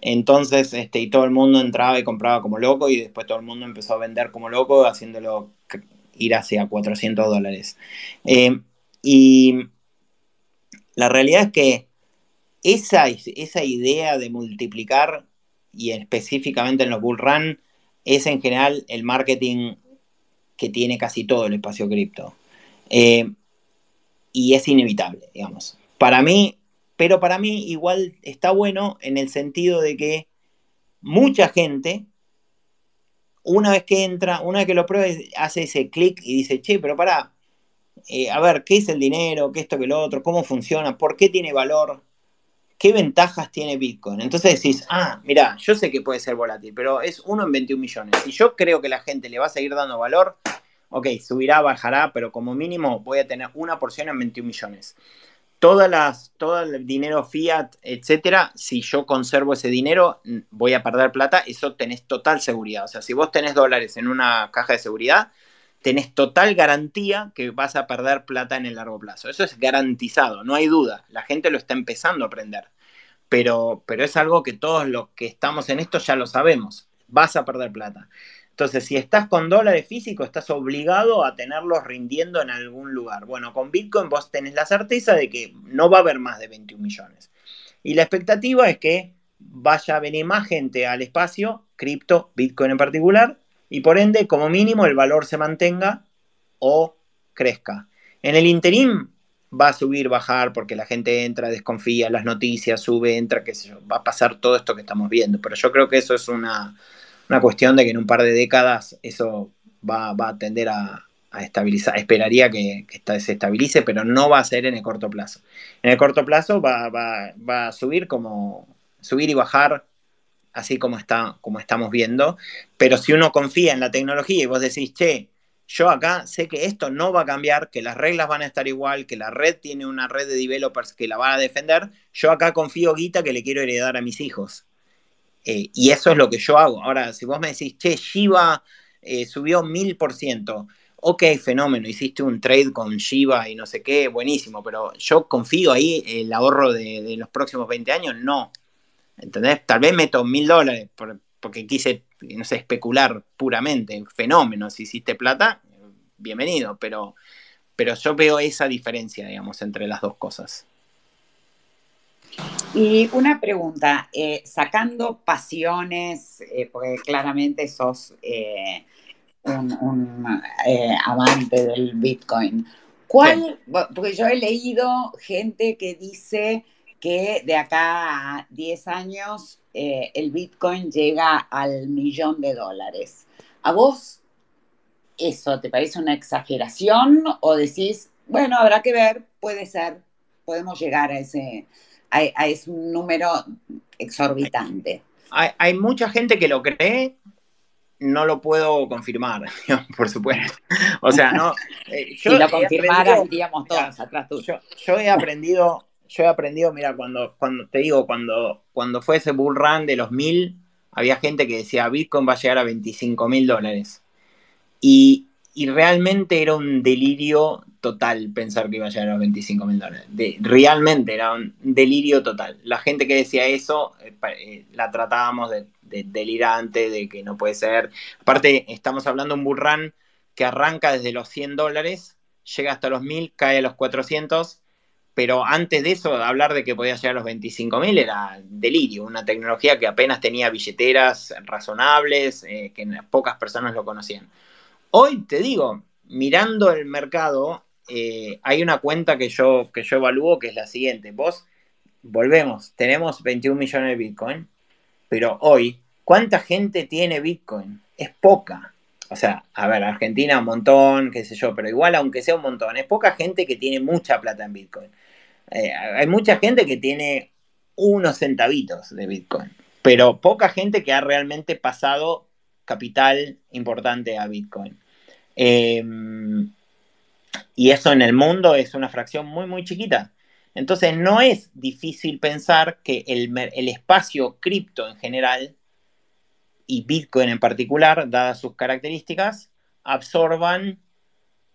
Entonces, este, y todo el mundo entraba y compraba como loco y después todo el mundo empezó a vender como loco, haciéndolo ir hacia 400 dólares. Eh, y la realidad es que esa, esa idea de multiplicar, y específicamente en los bull run, es en general el marketing que tiene casi todo el espacio cripto. Eh, y es inevitable, digamos. Para mí, pero para mí igual está bueno en el sentido de que mucha gente, una vez que entra, una vez que lo prueba, hace ese clic y dice, che, pero para, eh, a ver, ¿qué es el dinero? ¿Qué esto, qué lo otro? ¿Cómo funciona? ¿Por qué tiene valor? ¿Qué ventajas tiene Bitcoin? Entonces decís, ah, mira, yo sé que puede ser volátil, pero es uno en 21 millones. Y yo creo que la gente le va a seguir dando valor, ok, subirá, bajará, pero como mínimo voy a tener una porción en 21 millones. Todas las, todo el dinero fiat, etcétera, si yo conservo ese dinero, voy a perder plata, eso tenés total seguridad. O sea, si vos tenés dólares en una caja de seguridad, tenés total garantía que vas a perder plata en el largo plazo. Eso es garantizado, no hay duda. La gente lo está empezando a aprender. Pero, pero es algo que todos los que estamos en esto ya lo sabemos. Vas a perder plata. Entonces, si estás con dólares físicos, estás obligado a tenerlos rindiendo en algún lugar. Bueno, con Bitcoin vos tenés la certeza de que no va a haber más de 21 millones. Y la expectativa es que vaya a venir más gente al espacio, cripto, Bitcoin en particular, y por ende, como mínimo, el valor se mantenga o crezca. En el interim va a subir, bajar, porque la gente entra, desconfía, las noticias, sube, entra, qué sé yo, va a pasar todo esto que estamos viendo. Pero yo creo que eso es una, cuestión de que en un par de décadas eso va, a tender a, estabilizar. Esperaría que, se estabilice, pero no va a ser en el corto plazo. En el corto plazo va, va a subir como subir y bajar así como, está, como estamos viendo, pero si uno confía en la tecnología y vos decís, che, yo acá sé que esto no va a cambiar, que las reglas van a estar igual, que la red tiene una red de developers que la va a defender, yo acá confío guita que le quiero heredar a mis hijos. Eh, y eso es lo que yo hago. Ahora, si vos me decís, che, Shiba eh, subió mil por ciento, ok, fenómeno, hiciste un trade con Shiba y no sé qué, buenísimo, pero yo confío ahí el ahorro de, los próximos 20 años, no. ¿Entendés? Tal vez meto mil dólares porque quise, no sé, especular puramente. Fenómeno, si hiciste plata, bienvenido, pero, pero yo veo esa diferencia, digamos, entre las dos cosas. Y una pregunta, eh, sacando pasiones, eh, porque claramente sos eh, un, amante del Bitcoin, ¿cuál? Porque yo he leído gente que dice que de acá a 10 años eh, el Bitcoin llega al millón de dólares. ¿A vos eso te parece una exageración o decís, bueno, habrá que ver, puede ser, podemos llegar a ese, a, ese número exorbitante? Hay, mucha gente que lo cree, no lo puedo confirmar, por supuesto. O sea, no. Eh, yo si lo confirmara, diríamos todos atrás tuyo. yo he aprendido yo he aprendido, mira, cuando, cuando te digo, cuando, cuando fue ese bull run de los mil, había gente que decía Bitcoin va a llegar a 25 mil dólares. Y, realmente era un delirio total pensar que iba a llegar a los 25 mil dólares. realmente era un delirio total. La gente que decía eso eh, eh, la tratábamos de, de, delirante, de que no puede ser. Aparte, estamos hablando de un bull run que arranca desde los 100 dólares, llega hasta los 1000, cae a los 400 pero antes de eso, hablar de que podía llegar a los 25.000 era delirio, una tecnología que apenas tenía billeteras razonables, eh, que pocas personas lo conocían. Hoy te digo, mirando el mercado, eh, hay una cuenta que yo, que yo evalúo que es la siguiente. Vos, volvemos, tenemos 21 millones de Bitcoin, pero hoy, ¿cuánta gente tiene Bitcoin? Es poca. O sea, a ver, Argentina un montón, qué sé yo, pero igual aunque sea un montón, es poca gente que tiene mucha plata en Bitcoin. Eh, hay mucha gente que tiene unos centavitos de Bitcoin, pero poca gente que ha realmente pasado capital importante a Bitcoin. Em, y eso en el mundo es una fracción muy, muy chiquita. Entonces no es difícil pensar que el, el espacio cripto en general y Bitcoin en particular, dadas sus características, absorban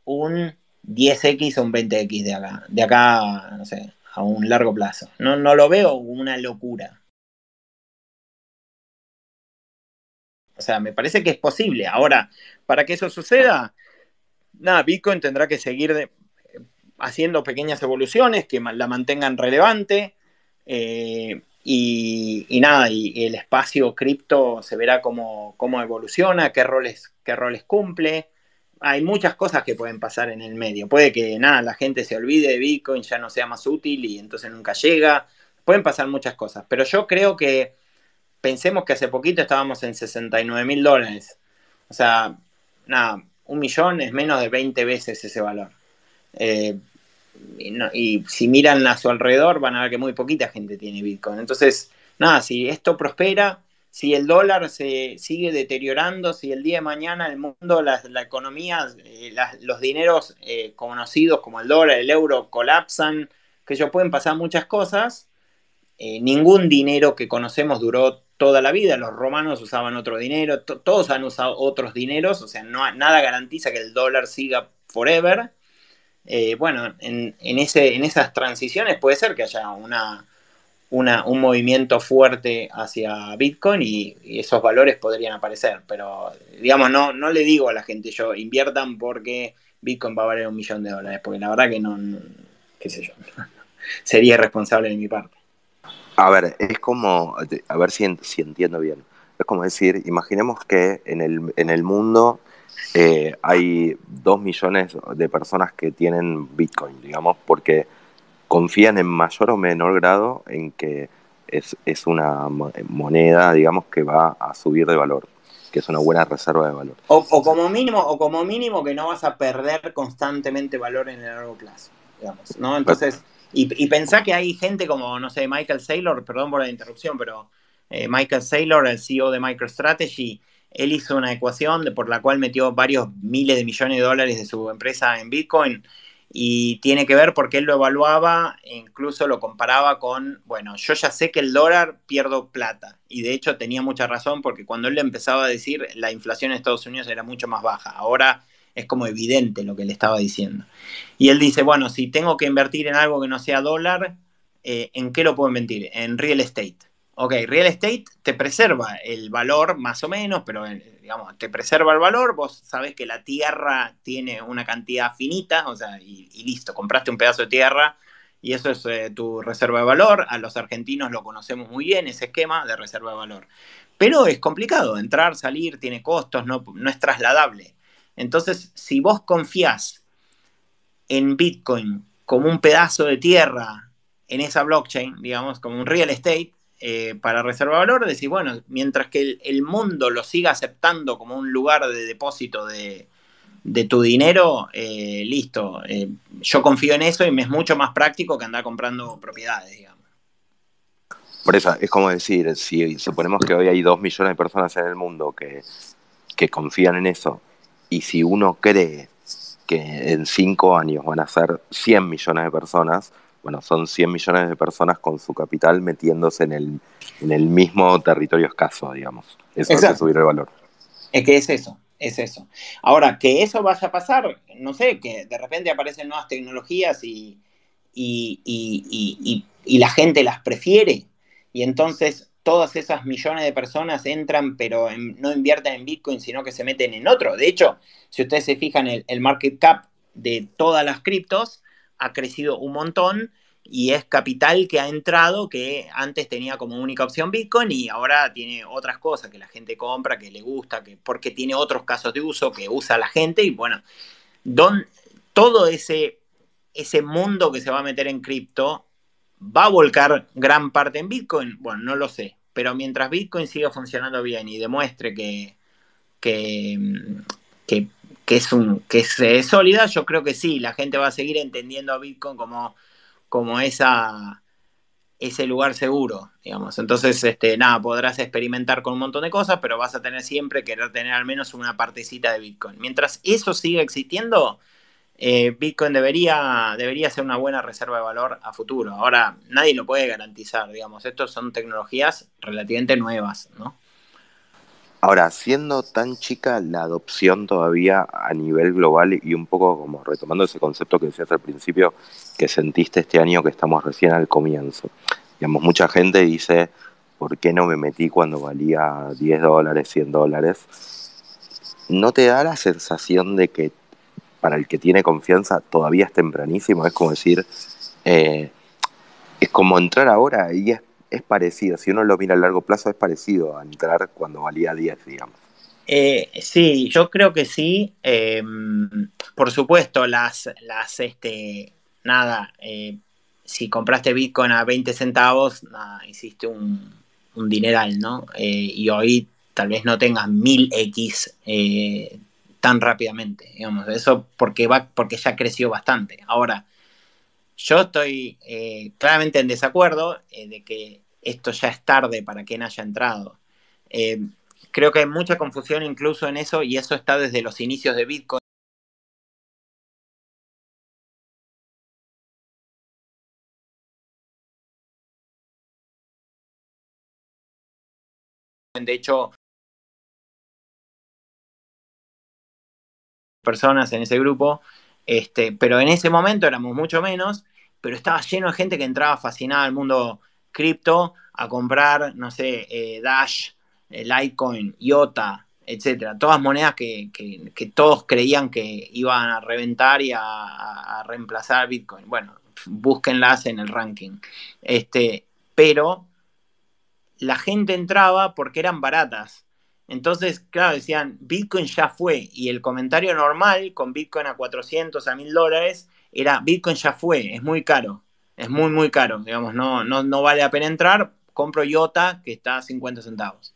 un 10x o un 20x de acá, de acá, no sé, a un largo plazo. No, no lo veo una locura. O sea, me parece que es posible. Ahora, para que eso suceda, nada, Bitcoin tendrá que seguir haciendo pequeñas evoluciones que la mantengan relevante. Eh, y, nada, y, el espacio cripto se verá cómo, cómo evoluciona, qué roles, qué roles cumple hay muchas cosas que pueden pasar en el medio. Puede que nada, la gente se olvide de Bitcoin, ya no sea más útil y entonces nunca llega. Pueden pasar muchas cosas. Pero yo creo que pensemos que hace poquito estábamos en 69 mil dólares. O sea, nada, un millón es menos de 20 veces ese valor. Eh, y, y, si miran a su alrededor van a ver que muy poquita gente tiene Bitcoin. Entonces, nada, si esto prospera, si el dólar se sigue deteriorando, si el día de mañana el mundo, la, economía, eh, los dineros eh, conocidos como el dólar, el euro colapsan, que yo pueden pasar muchas cosas. Eh, ningún dinero que conocemos duró toda la vida. Los romanos usaban otro dinero, todos han usado otros dineros, o sea, no, nada garantiza que el dólar siga forever. bueno, en, ese, en esas transiciones puede ser que haya una, un movimiento fuerte hacia Bitcoin y, esos valores podrían aparecer. Pero, digamos, no, no le digo a la gente yo, inviertan porque Bitcoin va a valer un millón de dólares, porque la verdad que no, qué sé yo, sería irresponsable de mi parte. A ver, es como, a ver si, si entiendo bien. Es como decir, imaginemos que en el, en el mundo eh, hay dos millones de personas que tienen Bitcoin, digamos, porque confían en mayor o menor grado en que es, una moneda, digamos, que va a subir de valor que es una buena reserva de valor. O, como mínimo, o como mínimo que no vas a perder constantemente valor en el largo plazo, digamos, ¿no? Entonces, y, pensá que hay gente como, no sé, Michael Saylor, perdón por la interrupción, pero eh, Michael Saylor, el CEO de MicroStrategy, él hizo una ecuación por la cual metió varios miles de millones de dólares de su empresa en Bitcoin y tiene que ver porque él lo evaluaba e incluso lo comparaba con, bueno, yo ya sé que el dólar pierdo plata y de hecho tenía mucha razón porque cuando él le empezaba a decir la inflación en Estados Unidos era mucho más baja, ahora es como evidente lo que le estaba diciendo. Y él dice, bueno, si tengo que invertir en algo que no sea dólar, eh, ¿en qué lo puedo invertir? En real estate. Ok, real estate te preserva el valor más o menos, pero eh, digamos, te preserva el valor, vos sabés que la tierra tiene una cantidad finita, o sea, y, listo, compraste un pedazo de tierra y eso es eh, tu reserva de valor. A los argentinos lo conocemos muy bien, ese esquema de reserva de valor. Pero es complicado, entrar, salir, tiene costos, no, no es trasladable. Entonces, si vos confías en Bitcoin como un pedazo de tierra en esa blockchain, digamos, como un real estate, eh, para reservar valor, decir, bueno, mientras que el, mundo lo siga aceptando como un lugar de depósito de, tu dinero, eh, listo. Eh, yo confío en eso y me es mucho más práctico que andar comprando propiedades, digamos. Por eso, es como decir, si suponemos que hoy hay dos millones de personas en el mundo que, que confían en eso, y si uno cree que en cinco años van a ser 100 millones de personas, bueno, son 100 millones de personas con su capital metiéndose en el, en el mismo territorio escaso, digamos. Eso hace subir el valor. Es que es eso, es eso. Ahora, que eso vaya a pasar, no sé, que de repente aparecen nuevas tecnologías y, y, la gente las prefiere, y entonces todas esas millones de personas entran, pero no invierten en Bitcoin, sino que se meten en otro. De hecho, si ustedes se fijan, el, el market cap de todas las criptos ha crecido un montón y es capital que ha entrado que antes tenía como única opción Bitcoin y ahora tiene otras cosas que la gente compra, que le gusta, que porque tiene otros casos de uso que usa la gente y bueno, todo ese, ese mundo que se va a meter en cripto va a volcar gran parte en Bitcoin. Bueno, no lo sé, pero mientras Bitcoin siga funcionando bien y demuestre que, que que es, un, que es sólida, yo creo que sí, la gente va a seguir entendiendo a Bitcoin como, como esa, ese lugar seguro, digamos. Entonces, este, nada, podrás experimentar con un montón de cosas, pero vas a tener siempre querer tener al menos una partecita de Bitcoin. Mientras eso siga existiendo, eh, Bitcoin debería, debería ser una buena reserva de valor a futuro. Ahora, nadie lo puede garantizar, digamos. Estos son tecnologías relativamente nuevas, ¿no? Ahora, siendo tan chica la adopción todavía a nivel global y un poco como retomando ese concepto que decías al principio, que sentiste este año que estamos recién al comienzo. Digamos, mucha gente dice, ¿por qué no me metí cuando valía 10 dólares, 100 dólares? ¿No te da la sensación de que para el que tiene confianza todavía es tempranísimo? Es como decir, eh, es como entrar ahora y es es parecido, si uno lo mira a largo plazo, es parecido a entrar cuando valía 10, digamos. Eh, sí, yo creo que sí. Em, por supuesto, las, las este, nada, eh, si compraste Bitcoin a 20 centavos, hiciste un, dineral, ¿no? Eh, y hoy tal vez no tengas 1000x tan rápidamente, digamos. Eso porque, va, porque ya creció bastante. Ahora, yo estoy eh, claramente en desacuerdo eh, de que esto ya es tarde para quien haya entrado. Eh, creo que hay mucha confusión incluso en eso y eso está desde los inicios de Bitcoin. De hecho, personas en ese grupo, este, pero en ese momento éramos mucho menos pero estaba lleno de gente que entraba fascinada al mundo cripto a comprar, no sé, eh, Dash, eh, Litecoin, IOTA, etcétera. Todas monedas que, todos creían que iban a reventar y a, reemplazar Bitcoin. Bueno, búsquenlas en el ranking. Este, pero la gente entraba porque eran baratas. Entonces, claro, decían, Bitcoin ya fue. Y el comentario normal con Bitcoin a 400, a 1000 dólares, era, Bitcoin ya fue, es muy caro. Es muy, muy caro. Digamos, no, no, no vale la pena entrar. Compro IOTA, que está a 50 centavos.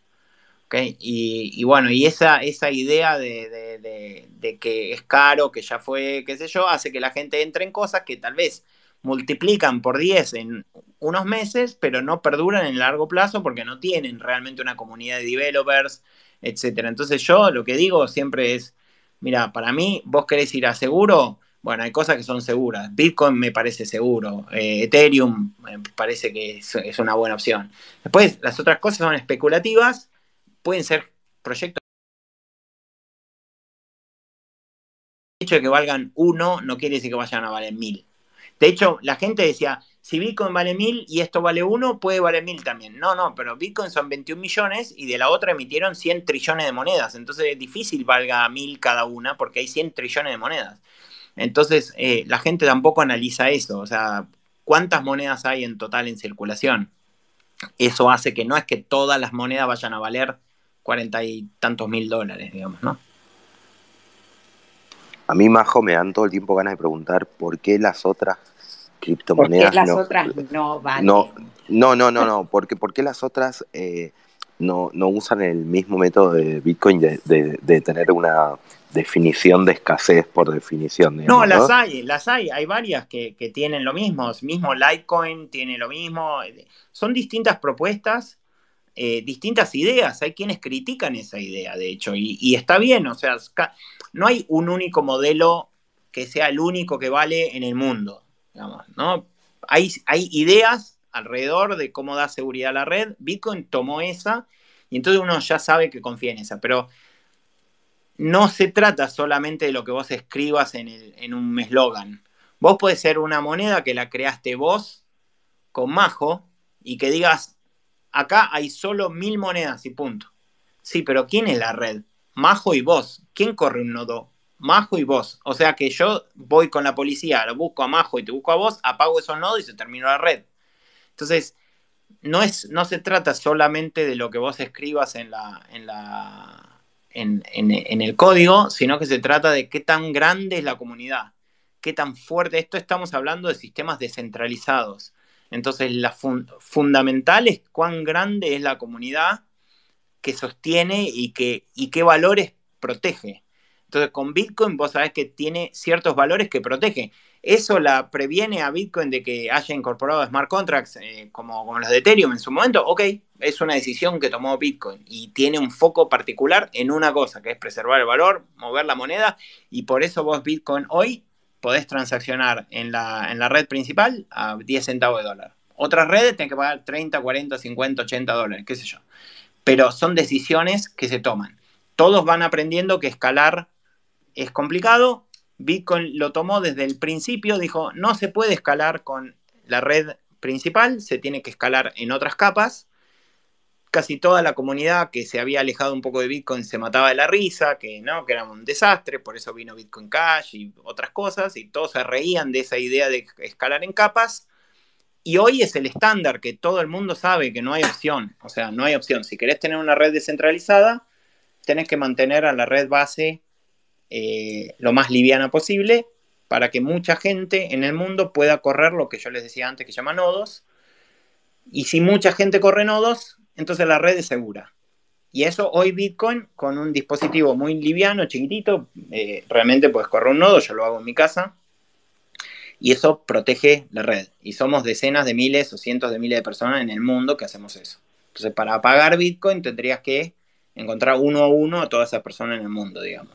¿Okay? Y, bueno, y esa, esa idea de, de, que es caro, que ya fue, qué sé yo, hace que la gente entre en cosas que tal vez multiplican por 10 en unos meses, pero no perduran en largo plazo porque no tienen realmente una comunidad de developers, etcétera. Entonces yo lo que digo siempre es, mira, para mí, vos querés ir a seguro, bueno, hay cosas que son seguras. Bitcoin me parece seguro, eh, Ethereum me parece que es, una buena opción. Después, las otras cosas son especulativas, pueden ser proyectos. El hecho de que valgan uno no quiere decir que vayan a valer mil. De hecho, la gente decía, si Bitcoin vale mil y esto vale uno, puede valer mil también. No, no, pero Bitcoin son 21 millones y de la otra emitieron 100 trillones de monedas. Entonces es difícil valga mil cada una porque hay 100 trillones de monedas. Entonces eh, la gente tampoco analiza eso. O sea, ¿cuántas monedas hay en total en circulación? Eso hace que no es que todas las monedas vayan a valer cuarenta y tantos mil dólares, digamos, ¿no? A mí, Majo, me dan todo el tiempo ganas de preguntar por qué las otras criptomonedas. las no, otras no valen? No, no, no, no, no. ¿Por qué, las otras eh, no, usan el mismo método de Bitcoin de, tener una definición de escasez por definición? no, las hay, las hay. Hay varias que, tienen lo mismo. Mismo Litecoin tiene lo mismo. Son distintas propuestas. Eh, distintas ideas, hay quienes critican esa idea, de hecho, y, y está bien, o sea, no hay un único modelo que sea el único que vale en el mundo. ¿no? Hay, hay ideas alrededor de cómo da seguridad a la red. Bitcoin tomó esa y entonces uno ya sabe que confía en esa, pero no se trata solamente de lo que vos escribas en, un eslogan. Vos podés ser una moneda que la creaste vos con Majo y que digas, acá hay solo mil monedas y punto. Sí, pero ¿quién es la red? Majo y vos. ¿Quién corre un nodo? Majo y vos. O sea que yo voy con la policía, lo busco a Majo y te busco a vos, apago esos nodos y se terminó la red. Entonces, no, es, no se trata solamente de lo que vos escribas en, la, en, la, en, el código, sino que se trata de qué tan grande es la comunidad, qué tan fuerte. Esto estamos hablando de sistemas descentralizados. Entonces, la fundamental es cuán grande es la comunidad que sostiene y qué valores protege. Entonces, con Bitcoin vos sabés que tiene ciertos valores que protege. ¿Eso la previene a Bitcoin de que haya incorporado smart contracts eh, como, como los de Ethereum en su momento? Ok, es una decisión que tomó Bitcoin y tiene un foco particular en una cosa, que es preservar el valor, mover la moneda, y por eso vos Bitcoin hoy podés transaccionar en la, en la red principal a 10 centavos de dólar. Otras redes tienen que pagar 30, 40, 50, 80 dólares, qué sé yo. Pero son decisiones que se toman. Todos van aprendiendo que escalar es complicado. Bitcoin lo tomó desde el principio, dijo, no se puede escalar con la red principal, se tiene que escalar en otras capas. Casi toda la comunidad que se había alejado un poco de Bitcoin se mataba de la risa, que no, que era un desastre, por eso vino Bitcoin Cash y otras cosas, y todos se reían de esa idea de escalar en capas. Y hoy es el estándar que todo el mundo sabe que no hay opción. O sea, no hay opción. Si querés tener una red descentralizada, tenés que mantener a la red base eh, lo más liviana posible para que mucha gente en el mundo pueda correr lo que yo les decía antes que llama nodos. Y si mucha gente corre nodos, entonces la red es segura. Y eso hoy Bitcoin con un dispositivo muy liviano, chiquitito, eh, realmente puedes correr un nodo, yo lo hago en mi casa, y eso protege la red. Y somos decenas de miles o cientos de miles de personas en el mundo que hacemos eso. Entonces, para pagar Bitcoin tendrías que encontrar uno a uno a todas esas personas en el mundo, digamos.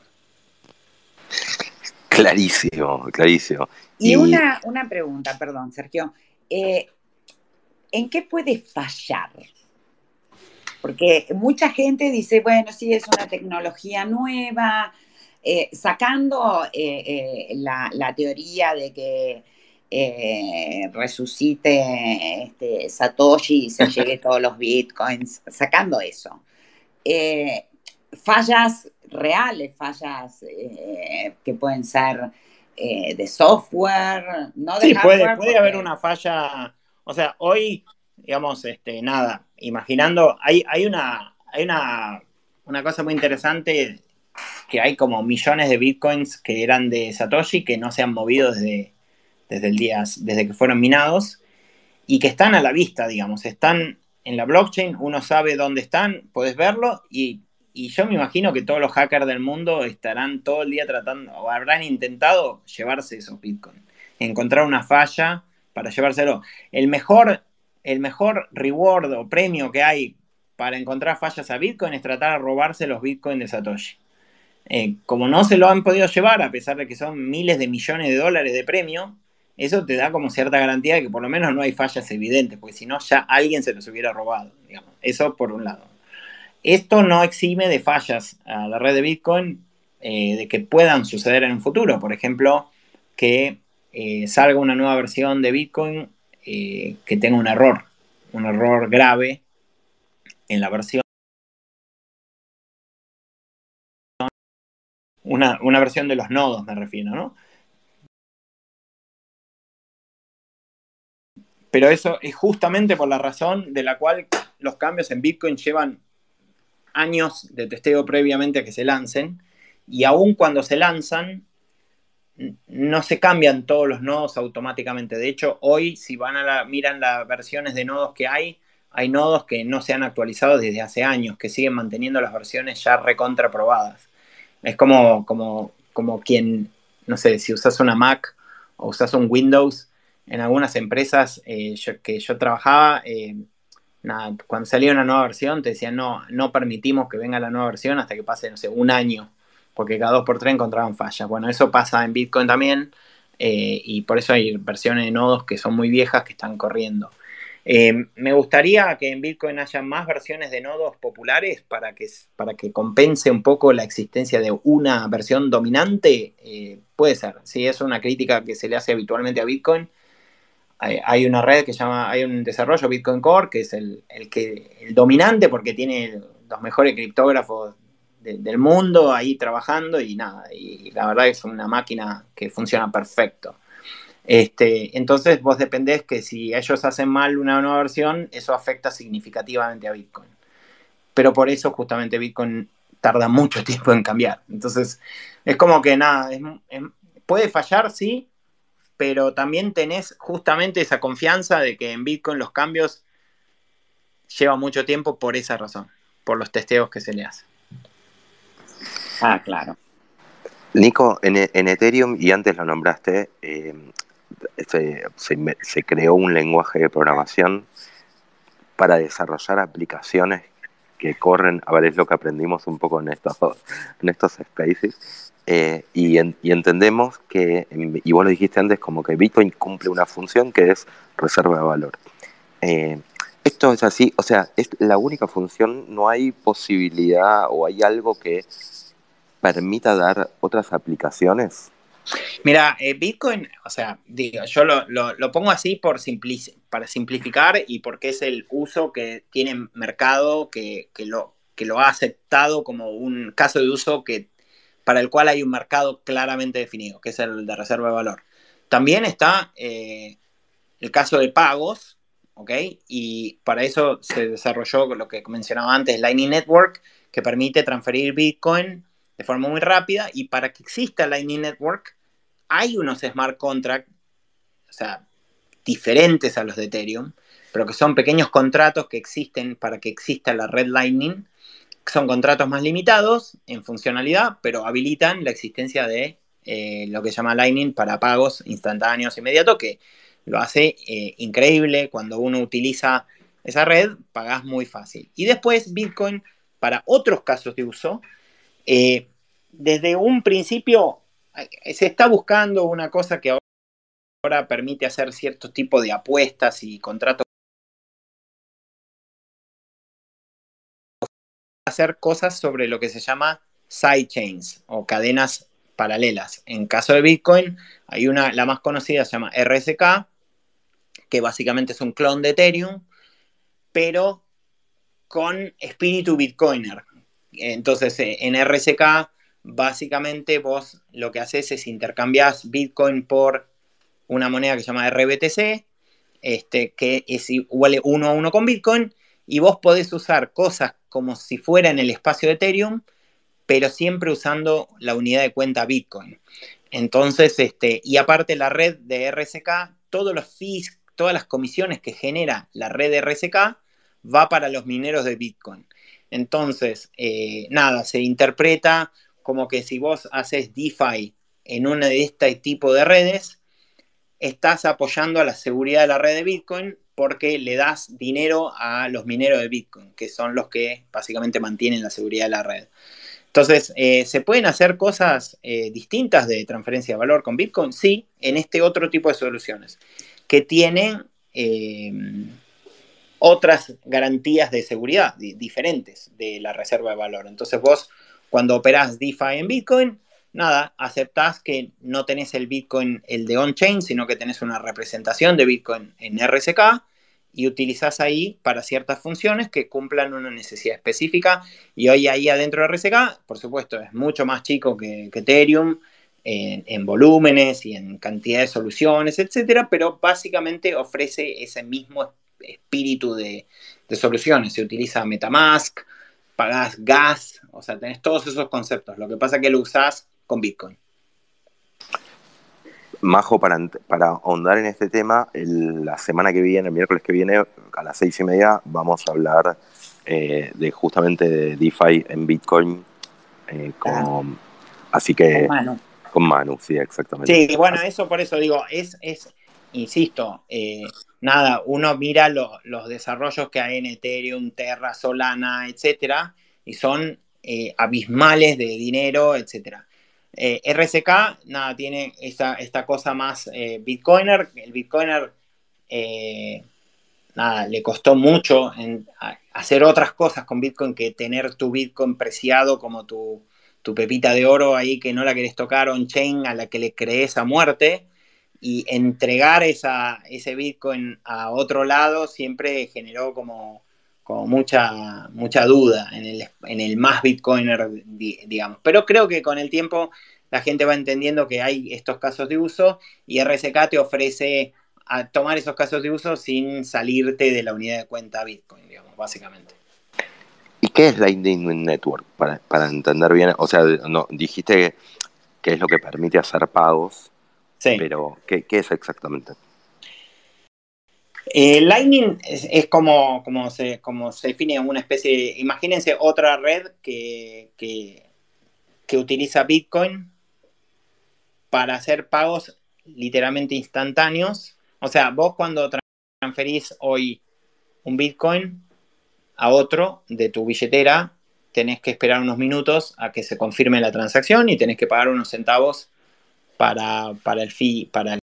Clarísimo, clarísimo. Y, Una, una, pregunta, perdón, Sergio. Eh, ¿En qué puede fallar? Porque mucha gente dice, bueno, sí, es una tecnología nueva, eh, sacando eh, la, teoría de que resucite este, Satoshi y se llegue todos los bitcoins, sacando eso. fallas reales, fallas eh, que pueden ser eh, de software, no de sí, puede, puede haber una falla, o sea, hoy, digamos, este, nada, imaginando, hay, hay una, hay una, una cosa muy interesante, que hay como millones de bitcoins que eran de Satoshi que no se han movido desde, desde el día, desde que fueron minados y que están a la vista, digamos, están en la blockchain, uno sabe dónde están, puedes verlo y, yo me imagino que todos los hackers del mundo estarán todo el día tratando o habrán intentado llevarse esos bitcoins, encontrar una falla para llevárselo. El mejor, el mejor reward o premio que hay para encontrar fallas a Bitcoin es tratar de robarse los Bitcoins de Satoshi. Eh, como no se lo han podido llevar, a pesar de que son miles de millones de dólares de premio, eso te da como cierta garantía de que por lo menos no hay fallas evidentes, porque si no ya alguien se los hubiera robado. Eso por un lado. Esto no exime de fallas a la red de Bitcoin eh, de que puedan suceder en un futuro. Por ejemplo, que eh, salga una nueva versión de Bitcoin que tenga un error, un error grave en la versión una, versión de los nodos, me refiero, ¿no? Pero eso es justamente por la razón de la cual los cambios en Bitcoin llevan años de testeo previamente a que se lancen y aun cuando se lanzan no se cambian todos los nodos automáticamente. De hecho, hoy si van a la, miran las versiones de nodos que hay, hay nodos que no se han actualizado desde hace años, que siguen manteniendo las versiones ya recontraprobadas. Es como, como, como quien, no sé, si usas una Mac o usas un Windows, en algunas empresas eh, que yo trabajaba, eh, cuando salía una nueva versión te decían, no, no permitimos que venga la nueva versión hasta que pase, no sé, un año, porque cada dos por tres encontraban fallas. Bueno, eso pasa en Bitcoin también, eh, y por eso hay versiones de nodos que son muy viejas que están corriendo. Eh, me gustaría que en Bitcoin haya más versiones de nodos populares para que, para que compense un poco la existencia de una versión dominante. Eh, puede ser, si es una crítica que se le hace habitualmente a Bitcoin. Hay, una red que llama, hay un desarrollo Bitcoin Core, que es el, que, el dominante porque tiene los mejores criptógrafos del mundo ahí trabajando y nada, y la verdad es una máquina que funciona perfecto. Este, entonces vos dependés que si ellos hacen mal una nueva versión, eso afecta significativamente a Bitcoin. Pero por eso justamente Bitcoin tarda mucho tiempo en cambiar. Entonces es como que nada, puede fallar, sí, pero también tenés justamente esa confianza de que en Bitcoin los cambios llevan mucho tiempo por esa razón, por los testeos que se le hacen. Ah, claro. Nico, en, Ethereum, y antes lo nombraste, eh, se, creó un lenguaje de programación para desarrollar aplicaciones que corren, a ver, es lo que aprendimos un poco en estos, en estos spaces, eh, y, entendemos que, y vos lo dijiste antes, como que Bitcoin cumple una función que es reserva de valor. Eh, esto es así, o sea, es la única función, no hay posibilidad o hay algo que permita dar otras aplicaciones. Mira, eh, Bitcoin, o sea, digo, yo lo, pongo así por para simplificar y porque es el uso que tiene mercado que, lo, que lo ha aceptado como un caso de uso que, para el cual hay un mercado claramente definido, que es el de reserva de valor. También está eh, el caso de pagos, ¿ok? Y para eso se desarrolló lo que mencionaba antes, Lightning Network, que permite transferir Bitcoin de forma muy rápida y para que exista Lightning Network hay unos smart contracts, o sea, diferentes a los de Ethereum, pero que son pequeños contratos que existen para que exista la red Lightning. Son contratos más limitados en funcionalidad, pero habilitan la existencia de eh, lo que se llama Lightning para pagos instantáneos inmediatos, que lo hace eh, increíble. Cuando uno utiliza esa red, pagas muy fácil. Y después Bitcoin, para otros casos de uso, eh, desde un principio se está buscando una cosa que ahora permite hacer cierto tipo de apuestas y contratos. Hacer cosas sobre lo que se llama sidechains o cadenas paralelas. En caso de Bitcoin, hay una, la más conocida se llama RSK, que básicamente es un clon de Ethereum, pero con espíritu Bitcoiner. Entonces, eh, en RSK, básicamente vos lo que haces es intercambias Bitcoin por una moneda que se llama RBTC, este, que es igual uno a uno con Bitcoin, y vos podés usar cosas como si fuera en el espacio de Ethereum, pero siempre usando la unidad de cuenta Bitcoin. Entonces, este, y aparte la red de RSK, todos los fees, todas las comisiones que genera la red de RSK va para los mineros de Bitcoin. Entonces, eh, nada, se interpreta como que si vos haces DeFi en una de este tipo de redes, estás apoyando a la seguridad de la red de Bitcoin porque le das dinero a los mineros de Bitcoin, que son los que básicamente mantienen la seguridad de la red. Entonces, eh, ¿se pueden hacer cosas eh, distintas de transferencia de valor con Bitcoin? Sí, en este otro tipo de soluciones, que tienen eh, otras garantías de seguridad diferentes de la reserva de valor. Entonces, vos, cuando operás DeFi en Bitcoin, nada, aceptás que no tenés el Bitcoin, el de on-chain, sino que tenés una representación de Bitcoin en RSK y utilizás ahí para ciertas funciones que cumplan una necesidad específica. Y hoy ahí adentro de RSK, por supuesto, es mucho más chico que, Ethereum en, volúmenes y en cantidad de soluciones, etcétera, pero básicamente ofrece ese mismo espíritu de, de soluciones. Se utiliza Metamask, pagás gas, o sea, tenés todos esos conceptos. Lo que pasa es que lo usás con Bitcoin. Majo, para, para ahondar en este tema, la semana que viene, el miércoles que viene, a las seis y media, vamos a hablar eh, de justamente de DeFi en Bitcoin. Eh, con, así que. Con Manu. Con Manu, sí, exactamente. Sí, bueno, eso por eso digo, es, es insisto, eh, nada, uno mira los desarrollos que hay en Ethereum, Terra, Solana, etcétera, y son abismales de dinero, etcétera. Eh, RSK, nada, tiene esta, cosa más eh, Bitcoiner. El Bitcoiner, eh, nada, le costó mucho en, hacer otras cosas con Bitcoin que tener tu Bitcoin preciado como tu, pepita de oro ahí que no la querés tocar on-chain, a la que le crees a muerte. Y entregar esa, ese Bitcoin a otro lado siempre generó como mucha, mucha duda en el, en el más Bitcoiner, digamos. Pero creo que con el tiempo la gente va entendiendo que hay estos casos de uso y RSK te ofrece a tomar esos casos de uso sin salirte de la unidad de cuenta Bitcoin, digamos, básicamente. ¿Y qué es Lightning Network? Para, entender bien, o sea, no, dijiste que, es lo que permite hacer pagos, sí. pero ¿qué, qué es exactamente? Eh, Lightning es, como, como, se, como se define una especie, imagínense otra red que, que, utiliza Bitcoin para hacer pagos literalmente instantáneos. O sea, vos cuando transferís hoy un Bitcoin a otro de tu billetera, tenés que esperar unos minutos a que se confirme la transacción y tenés que pagar unos centavos para, para el fee, para el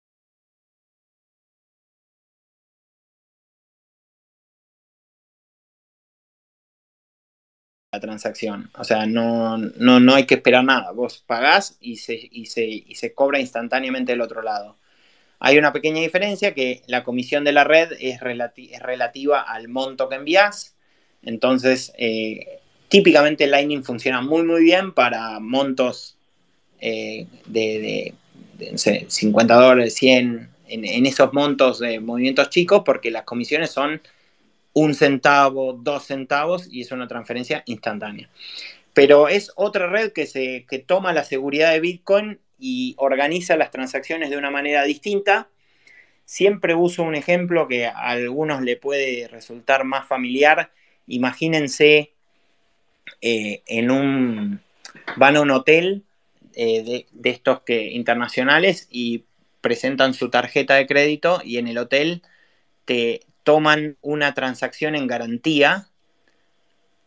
transacción. O sea, no, no, no hay que esperar nada. Vos pagás y se, y se, cobra instantáneamente del otro lado. Hay una pequeña diferencia que la comisión de la red es, relativa al monto que envías. Entonces, eh, típicamente Lightning funciona muy, muy bien para montos eh, de, 50 dólares, 100, en, esos montos de movimientos chicos, porque las comisiones son un centavo, dos centavos y es una transferencia instantánea. Pero es otra red que, se, toma la seguridad de Bitcoin y organiza las transacciones de una manera distinta. Siempre uso un ejemplo que a algunos le puede resultar más familiar. Imagínense eh, en un, van a un hotel eh, de, estos que, internacionales y presentan su tarjeta de crédito y en el hotel te, toman una transacción en garantía,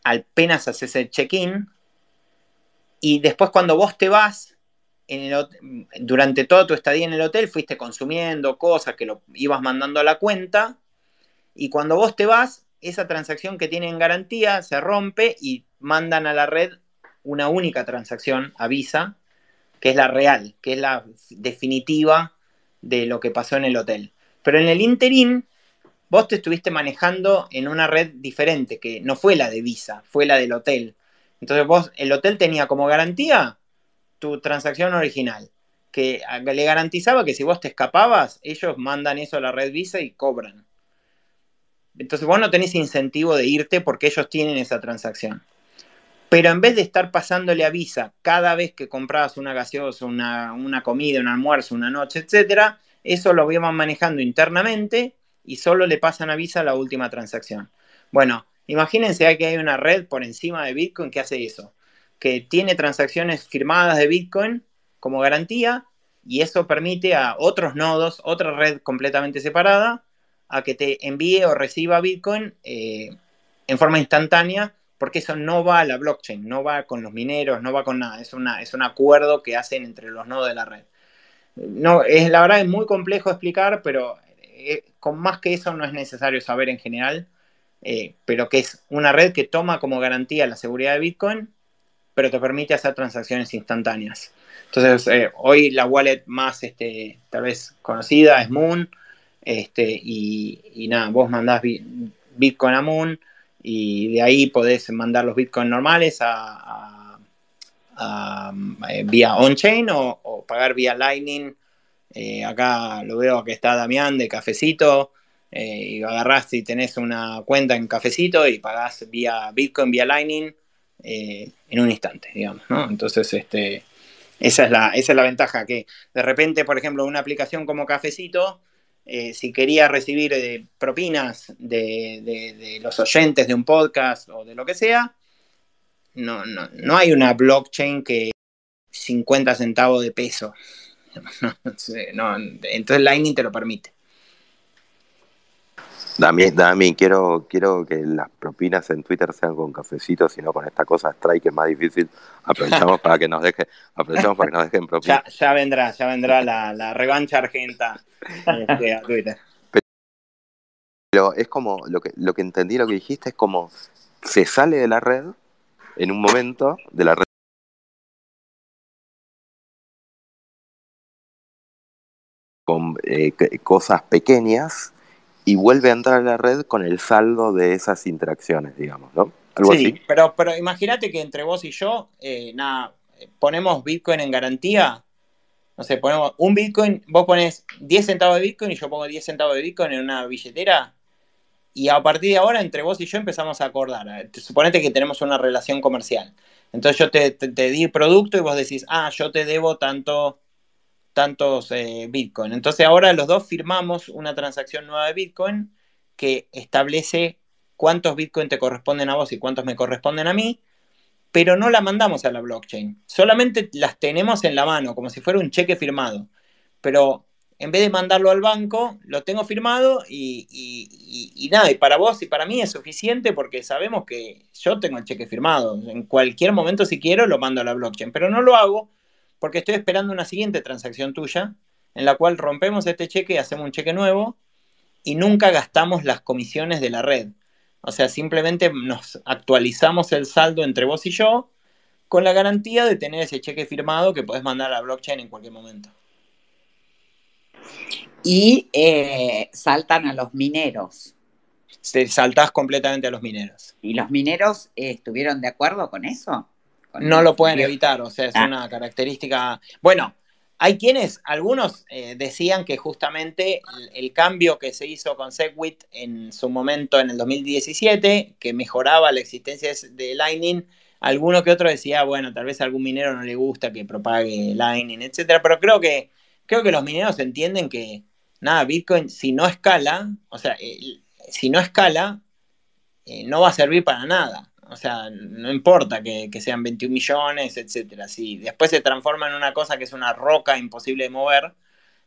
apenas haces el check-in, y después cuando vos te vas, en el, durante toda tu estadía en el hotel fuiste consumiendo cosas que lo ibas mandando a la cuenta, y cuando vos te vas, esa transacción que tienen garantía se rompe y mandan a la red una única transacción a Visa, que es la real, que es la definitiva de lo que pasó en el hotel. Pero en el interín, vos te estuviste manejando en una red diferente, que no fue la de Visa, fue la del hotel. Entonces vos, el hotel tenía como garantía tu transacción original, que le garantizaba que si vos te escapabas, ellos mandan eso a la red Visa y cobran. Entonces vos no tenés incentivo de irte porque ellos tienen esa transacción. Pero en vez de estar pasándole a Visa cada vez que comprabas una gaseosa, una, una comida, un almuerzo, una noche, etcétera, eso lo iban manejando internamente y solo le pasan a Visa la última transacción. Bueno, imagínense que hay una red por encima de Bitcoin que hace eso, que tiene transacciones firmadas de Bitcoin como garantía y eso permite a otros nodos, otra red completamente separada, a que te envíe o reciba Bitcoin eh, en forma instantánea porque eso no va a la blockchain, no va con los mineros, no va con nada, es, un acuerdo que hacen entre los nodos de la red. No, es, la verdad es muy complejo explicar, pero eh, con más que eso no es necesario saber en general, eh, pero que es una red que toma como garantía la seguridad de Bitcoin, pero te permite hacer transacciones instantáneas. Entonces, eh, hoy la wallet más, este, tal vez conocida es Moon, este, y, y nada, vos mandás Bitcoin a Moon, y de ahí podés mandar los bitcoins normales a, eh, vía on-chain o, pagar vía Lightning. Eh, acá lo veo que está Damián de Cafecito. Eh, y agarrás si tenés una cuenta en Cafecito y pagás vía Bitcoin, vía Lightning en un instante, digamos. Entonces, este, esa, es la, esa es la ventaja, que de repente, por ejemplo, una aplicación como Cafecito eh, si quería recibir eh, propinas de, los oyentes de un podcast o de lo que sea, no, no, no hay una blockchain que 50 centavos de peso. entonces Lightning te lo permite. Dami, quiero, quiero que las propinas en Twitter sean con cafecitos, sino con esta cosa strike que es más difícil. Aprovechamos para que nos deje, aprovechamos para que nos dejen propinas. Ya, vendrá, ya vendrá la, revancha argenta este, a Twitter. Pero es como, lo que, lo que entendí, lo que dijiste, es como se sale de la red en un momento de la red con eh, cosas pequeñas y vuelve a entrar a la red con el saldo de esas interacciones, digamos, ¿no? Algo sí, pero, pero imagínate que entre vos y yo, eh, nada, ponemos Bitcoin en garantía. No sé, ponemos un Bitcoin, vos pones 10 centavos de Bitcoin y yo pongo 10 centavos de Bitcoin en una billetera. Y a partir de ahora, entre vos y yo empezamos a acordar. Suponete que tenemos una relación comercial. Entonces yo te, te, te di producto y vos decís, ah, yo te debo tanto tantos eh, Bitcoin. Entonces ahora los dos firmamos una transacción nueva de Bitcoin que establece cuántos Bitcoin te corresponden a vos y cuántos me corresponden a mí, pero no la mandamos a la blockchain. Solamente las tenemos en la mano, como si fuera un cheque firmado. Pero en vez de mandarlo al banco, lo tengo firmado y, y, nada, y para vos y para mí es suficiente porque sabemos que yo tengo el cheque firmado. En cualquier momento, si quiero, lo mando a la blockchain, pero no lo hago porque estoy esperando una siguiente transacción tuya en la cual rompemos este cheque, hacemos un cheque nuevo y nunca gastamos las comisiones de la red. O sea, simplemente nos actualizamos el saldo entre vos y yo con la garantía de tener ese cheque firmado que podés mandar a la blockchain en cualquier momento. Y eh, saltan a los mineros. saltás completamente a los mineros. ¿Y los mineros eh, estuvieron de acuerdo con eso? No lo pueden evitar, o sea, es ah. una característica. Bueno, hay quienes, algunos eh, decían que justamente el, cambio que se hizo con Segwit en su momento en el 2017, que mejoraba la existencia de Lightning, alguno que otro decía, bueno, tal vez a algún minero no le gusta que propague Lightning, etcétera, pero creo que, creo que los mineros entienden que, nada, Bitcoin, si no escala, o sea, si no escala, eh, no va a servir para nada. O sea, no importa que, sean 21 millones, etcétera. Si después se transforma en una cosa que es una roca imposible de mover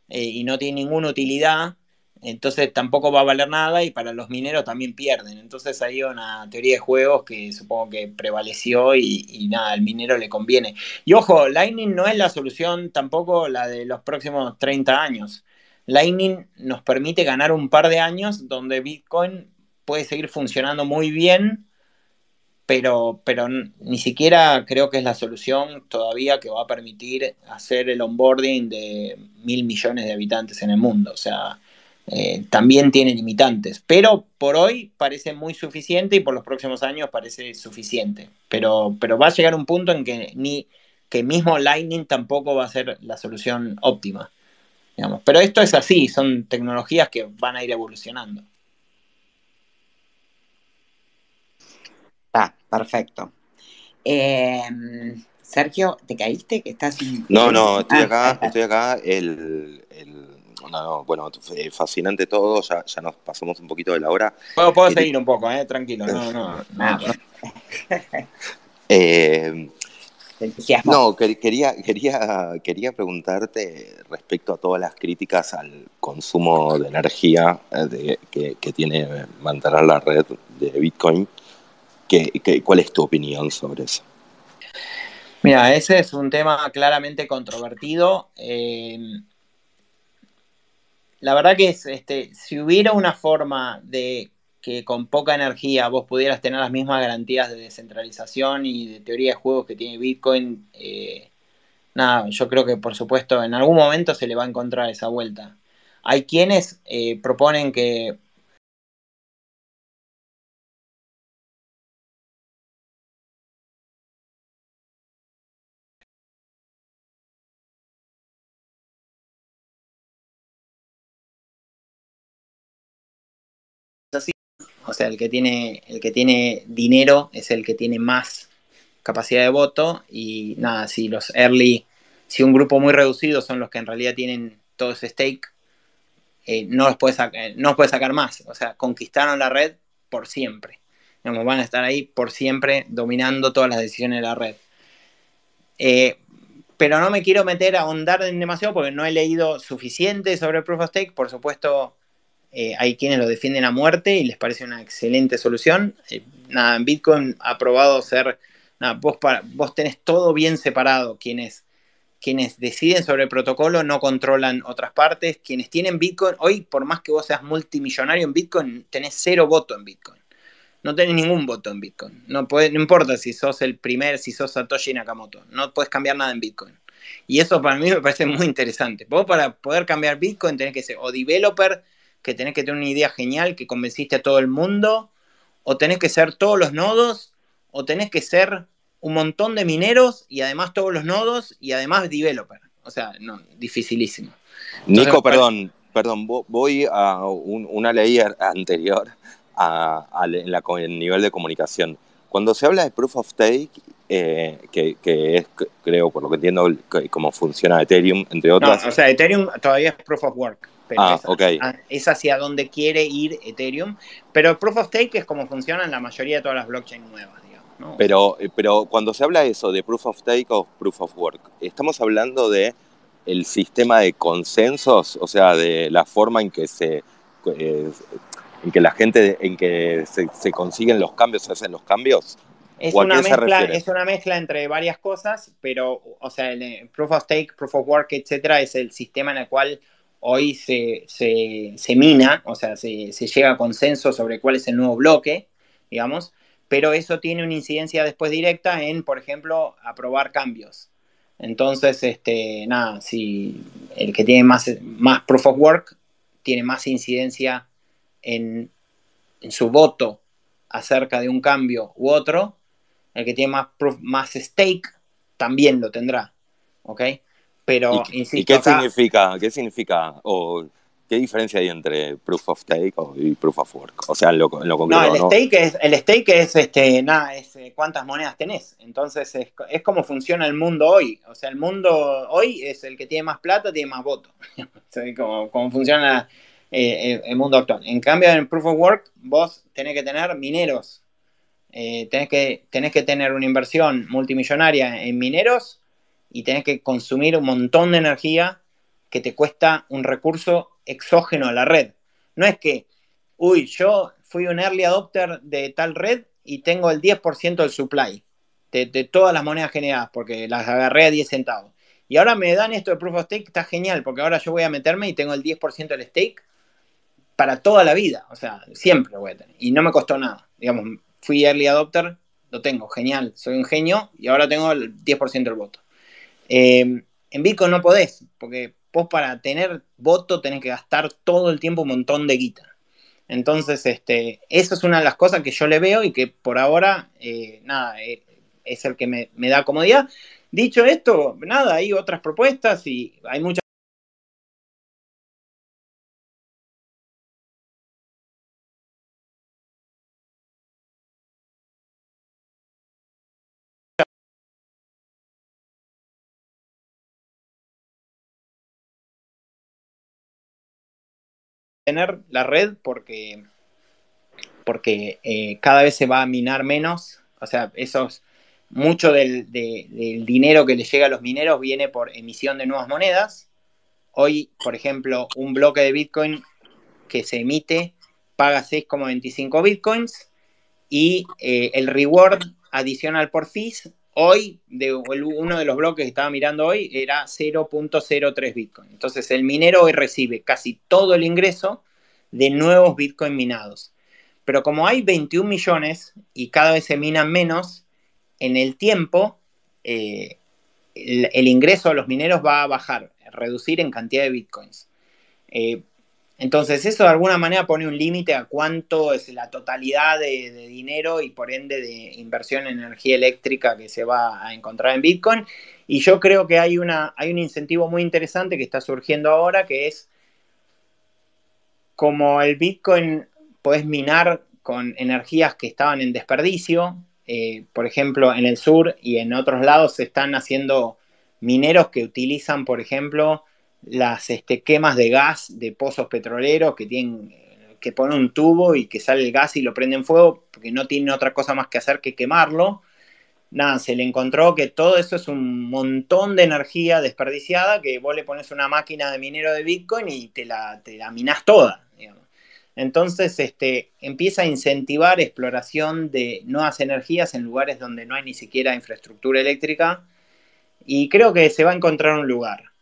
eh, y no tiene ninguna utilidad, entonces tampoco va a valer nada y para los mineros también pierden. Entonces hay una teoría de juegos que supongo que prevaleció y, y, nada, al minero le conviene. Y ojo, Lightning no es la solución tampoco la de los próximos 30 años. Lightning nos permite ganar un par de años donde Bitcoin puede seguir funcionando muy bien pero, pero ni siquiera creo que es la solución todavía que va a permitir hacer el onboarding de mil millones de habitantes en el mundo. O sea, eh, también tiene limitantes, pero por hoy parece muy suficiente y por los próximos años parece suficiente. Pero, pero va a llegar un punto en que ni que mismo Lightning tampoco va a ser la solución óptima. Digamos. Pero esto es así, son tecnologías que van a ir evolucionando. Está, perfecto. Eh, Sergio, ¿te caíste? que estás No, no, estoy acá, estoy acá. El, bueno, fascinante todo, ya, ya, nos pasamos un poquito de la hora. Puedo, puedo seguir un poco, eh, tranquilo, no, no. no, eh, no, quería, quería, quería preguntarte respecto a todas las críticas al consumo de energía eh, que, que, tiene mantener la red de Bitcoin. ¿Cuál es tu opinión sobre eso? Mira, ese es un tema claramente controvertido. Eh, la verdad que es, este, si hubiera una forma de que con poca energía vos pudieras tener las mismas garantías de descentralización y de teoría de juegos que tiene Bitcoin, eh, nada, yo creo que por supuesto en algún momento se le va a encontrar esa vuelta. Hay quienes eh, proponen que O sea, el que tiene, el que tiene dinero es el que tiene más capacidad de voto. Y nada, si los early, si un grupo muy reducido son los que en realidad tienen todo ese stake, eh, no, los puede no puede sacar más. O sea, conquistaron la red por siempre. van a estar ahí por siempre dominando todas las decisiones de la red. Eh, pero no me quiero meter a ahondar demasiado porque no he leído suficiente sobre Proof of Stake. Por supuesto, eh, hay quienes lo defienden a muerte y les parece una excelente solución. Eh, nada, en Bitcoin ha probado ser, vos, vos tenés todo bien separado. Quienes, quienes deciden sobre el protocolo no controlan otras partes. Quienes tienen Bitcoin, hoy por más que vos seas multimillonario en Bitcoin, tenés cero voto en Bitcoin. No tenés ningún voto en Bitcoin. No, puede, no importa si sos el primer, si sos Satoshi Nakamoto. No puedes cambiar nada en Bitcoin. Y eso para mí me parece muy interesante. Vos para poder cambiar Bitcoin tenés que ser o developer que tenés que tener una idea genial que convenciste a todo el mundo, o tenés que ser todos los nodos, o tenés que ser un montón de mineros y además todos los nodos y además developer. O sea, no, dificilísimo. Nico, perdón, perdón, voy a una ley anterior a, en la, el nivel de comunicación. Cuando se habla de proof of stake, eh, que, es, creo, por lo que entiendo, cómo funciona Ethereum, entre otras. No, o sea, Ethereum todavía es proof of work pero ah, es, hacia donde quiere ir Ethereum. Pero Proof of Stake es como funciona en la mayoría de todas las blockchains nuevas. Digamos, pero, eh, pero cuando se habla de eso, de Proof of Stake o Proof of Work, estamos hablando de el sistema de consensos, o sea, de la forma en que se... Eh, en que la gente, en que se, consiguen los cambios, se hacen los cambios, es una, mezcla, es una mezcla entre varias cosas, pero, o sea, el Proof of Stake, Proof of Work, etcétera, es el sistema en el cual hoy se, se, mina, o sea, se, llega a consenso sobre cuál es el nuevo bloque, digamos, pero eso tiene una incidencia después directa en, por ejemplo, aprobar cambios. Entonces, este, nada, si el que tiene más, más proof of work tiene más incidencia en, en su voto acerca de un cambio u otro, el que tiene más, más stake también lo tendrá. ¿Ok? Pero, ¿Y, qué significa? ¿Qué significa? O, ¿Qué diferencia hay entre proof of stake y proof of work? O sea, en lo, en lo concreto. No, el stake es, el stake es este, nada, es eh, cuántas monedas tenés. Entonces es, es como funciona el mundo hoy. O sea, el mundo hoy es el que tiene más plata, tiene más votos. como, como funciona eh, el, mundo actual. En cambio, en proof of work, vos tenés que tener mineros. Eh, tenés, que, tenés que tener una inversión multimillonaria en mineros y tenés que consumir un montón de energía que te cuesta un recurso exógeno a la red. No es que, uy, yo fui un early adopter de tal red y tengo el 10% del supply de, todas las monedas generadas porque las agarré a 10 centavos. Y ahora me dan esto de proof of stake, está genial, porque ahora yo voy a meterme y tengo el 10% del stake para toda la vida. O sea, siempre lo voy a tener. Y no me costó nada. Digamos, fui early adopter, lo tengo, genial, soy un genio y ahora tengo el 10% del voto. Em, en Bitcoin no podés, porque vos para tener voto tenés que gastar todo el tiempo un montón de guita. Entonces, este, eso es una de las cosas que yo le veo y que por ahora, eh, nada, eh, es el que me, me da comodidad. Dicho esto, nada, hay otras propuestas y hay muchas tener la red porque, porque eh, cada vez se va a minar menos. O sea, esos, mucho del, del, dinero que le llega a los mineros viene por emisión de nuevas monedas. Hoy, por ejemplo, un bloque de Bitcoin que se emite paga 6,25 Bitcoins y eh, el reward adicional por fees, hoy, uno de los bloques que estaba mirando hoy, era 0.03 Bitcoin. Entonces el minero hoy recibe casi todo el ingreso de nuevos Bitcoin minados. Pero como hay 21 millones y cada vez se minan menos, en el tiempo eh, el, ingreso a los mineros va a bajar, reducir en cantidad de bitcoins. Eh, entonces, eso de alguna manera pone un límite a cuánto es la totalidad de, dinero y por ende de inversión en energía eléctrica que se va a encontrar en Bitcoin. Y yo creo que hay, una, hay un incentivo muy interesante que está surgiendo ahora, que es como el Bitcoin puedes minar con energías que estaban en desperdicio. Eh, por ejemplo, en el sur y en otros lados se están haciendo mineros que utilizan, por ejemplo, las este, quemas de gas de pozos petroleros que tienen que ponen un tubo y que sale el gas y lo prenden fuego porque no tienen otra cosa más que hacer que quemarlo. Nada, se le encontró que todo eso es un montón de energía desperdiciada que vos le pones una máquina de minero de Bitcoin y te la, te la toda. Entonces, este, empieza a incentivar exploración de nuevas energías en lugares donde no hay ni siquiera infraestructura eléctrica y creo que se va a encontrar un lugar.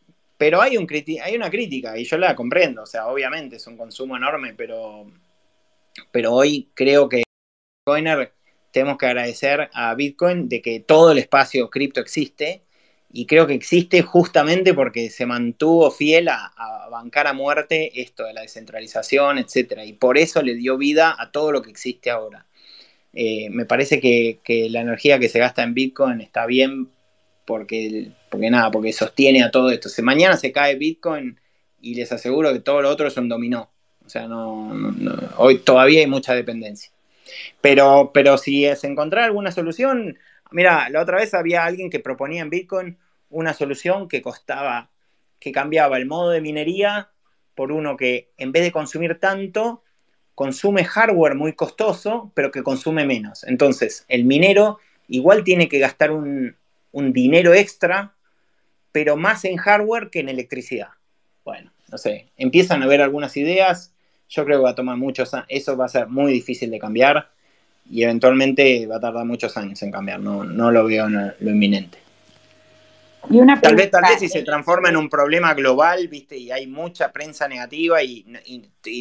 Pero hay, un hay una crítica y yo la comprendo, o sea, obviamente es un consumo enorme, pero, pero hoy creo que Bitcoiner tenemos que agradecer a Bitcoin de que todo el espacio cripto existe y creo que existe justamente porque se mantuvo fiel a, bancar a muerte esto de la descentralización, etc. Y por eso le dio vida a todo lo que existe ahora. Eh, me parece que, que, la energía que se gasta en Bitcoin está bien porque, porque nada, porque sostiene a todo esto. Si mañana se cae Bitcoin y les aseguro que todo lo otro es un dominó. O sea, no, hoy todavía hay mucha dependencia. Pero, pero si es encontrar alguna solución, mira, la otra vez había alguien que proponía en Bitcoin una solución que costaba, que cambiaba el modo de minería por uno que en vez de consumir tanto, consume hardware muy costoso, pero que consume menos. Entonces, el minero igual tiene que gastar un, un dinero extra, pero más en hardware que en electricidad. Bueno, no sé, empiezan a ver algunas ideas, yo creo que va a tomar muchos años, eso va a ser muy difícil de cambiar y eventualmente va a tardar muchos años en cambiar, no, no lo veo en lo inminente. Y una tal vez, tal vez si se transforma en un problema global, viste, y hay mucha prensa negativa y,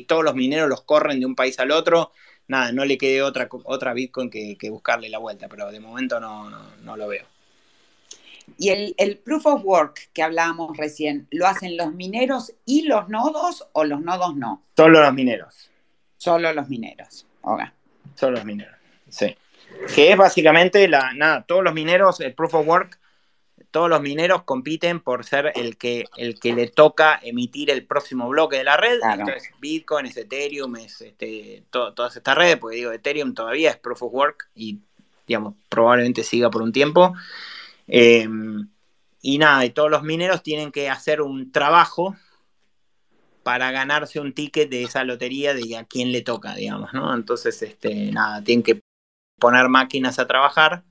todos los mineros los corren de un país al otro, nada, no le quede otra, otra Bitcoin que, buscarle la vuelta, pero de momento no, no lo veo. Y el, proof of work que hablábamos recién, ¿lo hacen los mineros y los nodos o los nodos no? Solo los mineros. Solo los mineros. Solo los mineros, sí. Que es básicamente la, nada, todos los mineros, el proof of work, todos los mineros compiten por ser el que, el que le toca emitir el próximo bloque de la red. Entonces, Bitcoin, es Ethereum, es este, todas estas redes, porque digo, Ethereum todavía es proof of work y, digamos, probablemente siga por un tiempo. Em, y nada, y todos los mineros tienen que hacer un trabajo para ganarse un ticket de esa lotería de a quién le toca, digamos, ¿no? Entonces, este, nada, tienen que poner máquinas a trabajar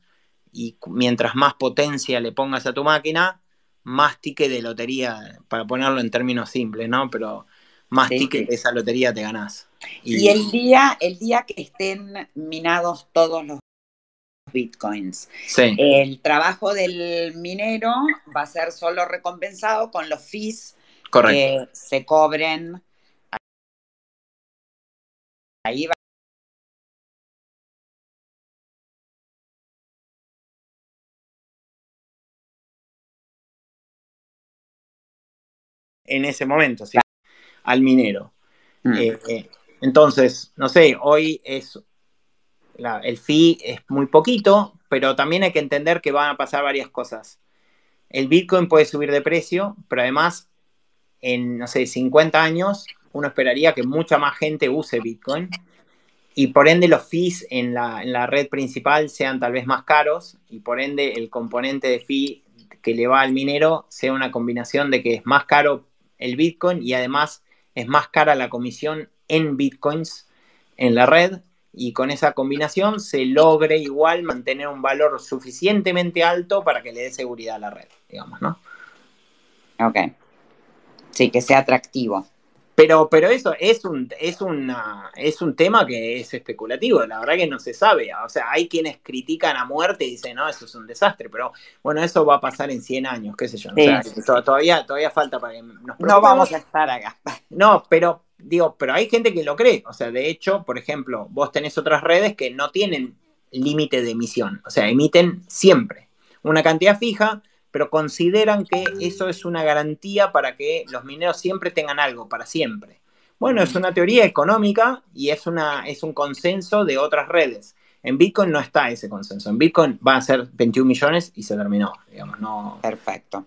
y mientras más potencia le pongas a tu máquina, más ticket de lotería, para ponerlo en términos simples, ¿no? Pero más ticket de esa lotería te ganás. Y, y, el día, el día que estén minados todos los bitcoins. El trabajo del minero va a ser solo recompensado con los fees que se cobren. Ahí va. En ese momento, sí, al minero. Mm. Eh, eh, entonces, no sé, hoy es el fee es muy poquito, pero también hay que entender que van a pasar varias cosas. El Bitcoin puede subir de precio, pero además, en, no sé, 50 años, uno esperaría que mucha más gente use Bitcoin y por ende los fees en la, en la red principal sean tal vez más caros y por ende el componente de fee que le va al minero sea una combinación de que es más caro el Bitcoin y además es más cara la comisión en bitcoins en la red y con esa combinación se logre igual mantener un valor suficientemente alto para que le dé seguridad a la red, digamos, ¿no? Ok. Sí, que sea atractivo. Pero, pero eso es un, es, una, es un tema que es especulativo, la verdad que no se sabe. O sea, hay quienes critican a muerte y dicen, no, eso es un desastre, pero bueno, eso va a pasar en 100 años, qué sé yo. todavía, todavía falta para que nos No vamos a estar acá. No, pero digo, pero hay gente que lo cree. O sea, de hecho, por ejemplo, vos tenés otras redes que no tienen límite de emisión, o sea, emiten siempre una cantidad fija pero consideran que eso es una garantía para que los mineros siempre tengan algo, para siempre. Bueno, es una teoría económica y es, una, es un consenso de otras redes. En Bitcoin no está ese consenso. En Bitcoin va a ser 21 millones y se terminó, digamos, no. Perfecto.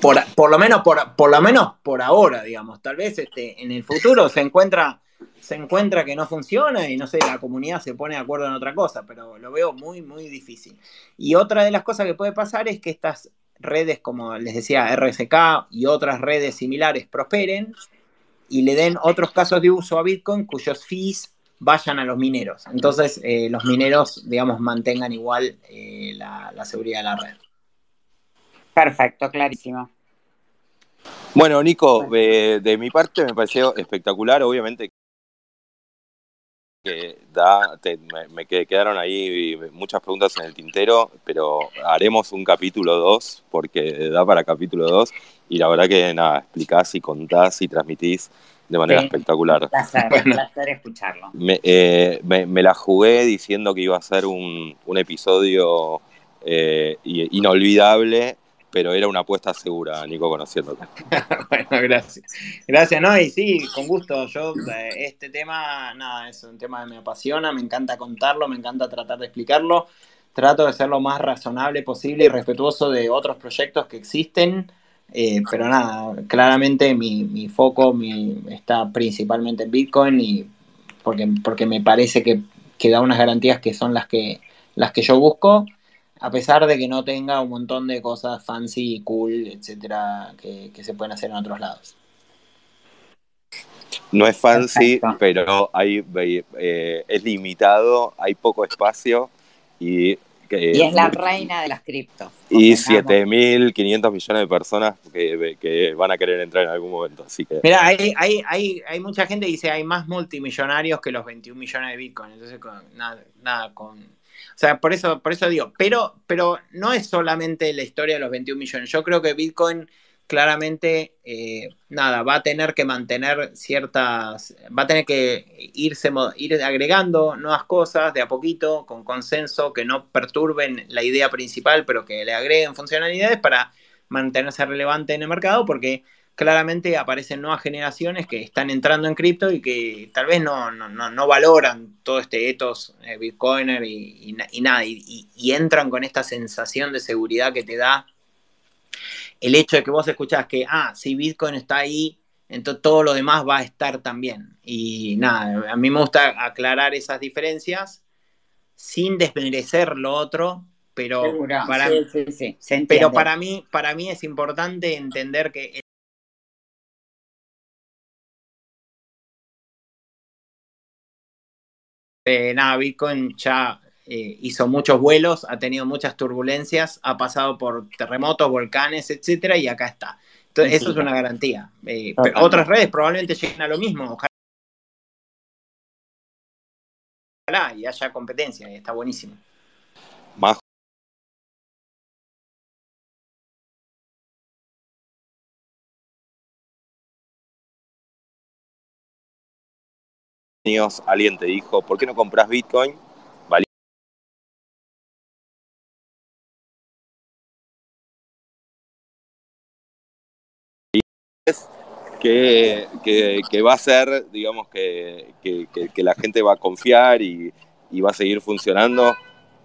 Por, por lo menos, por, por, lo menos por ahora, digamos. Tal vez este, en el futuro se encuentra se encuentra que no funciona y no sé, la comunidad se pone de acuerdo en otra cosa, pero lo veo muy, muy difícil. Y otra de las cosas que puede pasar es que estas redes, como les decía, RSK y otras redes similares prosperen y le den otros casos de uso a Bitcoin cuyos fees vayan a los mineros. Entonces, eh, los mineros, digamos, mantengan igual eh, la, seguridad de la red. Perfecto, clarísimo. Bueno, Nico, de mi parte me pareció espectacular. Obviamente que da, me, quedaron ahí muchas preguntas en el tintero, pero haremos un capítulo 2 porque da para capítulo 2 y la verdad que nada, explicás y contás y transmitís de manera espectacular. Un placer, escucharlo. Eh, me, la jugué diciendo que iba a ser un, episodio eh, inolvidable pero era una apuesta segura, Nico, conociéndote. bueno, gracias. Gracias, no, y sí, con gusto. Yo, eh, este tema, nada, es un tema que me apasiona, me encanta contarlo, me encanta tratar de explicarlo. Trato de ser lo más razonable posible y respetuoso de otros proyectos que existen, eh, pero nada, claramente mi, foco está principalmente en Bitcoin y porque, porque me parece que, que da unas garantías que son las que, las que yo busco a pesar de que no tenga un montón de cosas fancy y cool, etcétera, que, se pueden hacer en otros lados. No es fancy, pero hay, eh, es limitado, hay poco espacio y... y es la reina de las criptos. Y 7.500 millones de personas que, van a querer entrar en algún momento. Así que... Mira, hay, hay, hay, hay mucha gente que dice hay más multimillonarios que los 21 millones de Bitcoin. Entonces, nada, nada con o sea, por eso, por eso digo, pero, pero no es solamente la historia de los 21 millones. Yo creo que Bitcoin claramente, eh, nada, va a tener que mantener ciertas, va a tener que irse, ir agregando nuevas cosas de a poquito, con consenso, que no perturben la idea principal, pero que le agreguen funcionalidades para mantenerse relevante en el mercado, porque claramente aparecen nuevas generaciones que están entrando en cripto y que tal vez no, no, valoran todo este ethos eh, bitcoiner y, nada, y, entran con esta sensación de seguridad que te da el hecho de que vos escuchás que, ah, si Bitcoin está ahí, entonces todo lo demás va a estar también. Y nada, a mí me gusta aclarar esas diferencias sin desmerecer lo otro, pero, para, pero para, mí, para mí es importante entender que Eh, nada, Bitcoin ya eh, hizo muchos vuelos, ha tenido muchas turbulencias, ha pasado por terremotos, volcanes, etcétera, y acá está. Entonces, eso es una garantía. Eh, otras redes probablemente lleguen a lo mismo. Ojalá y haya competencia, y está buenísimo. Alguien te dijo, ¿por qué no compras Bitcoin? Que, que, va a ser, digamos, que, que, la gente va a confiar y, va a seguir funcionando.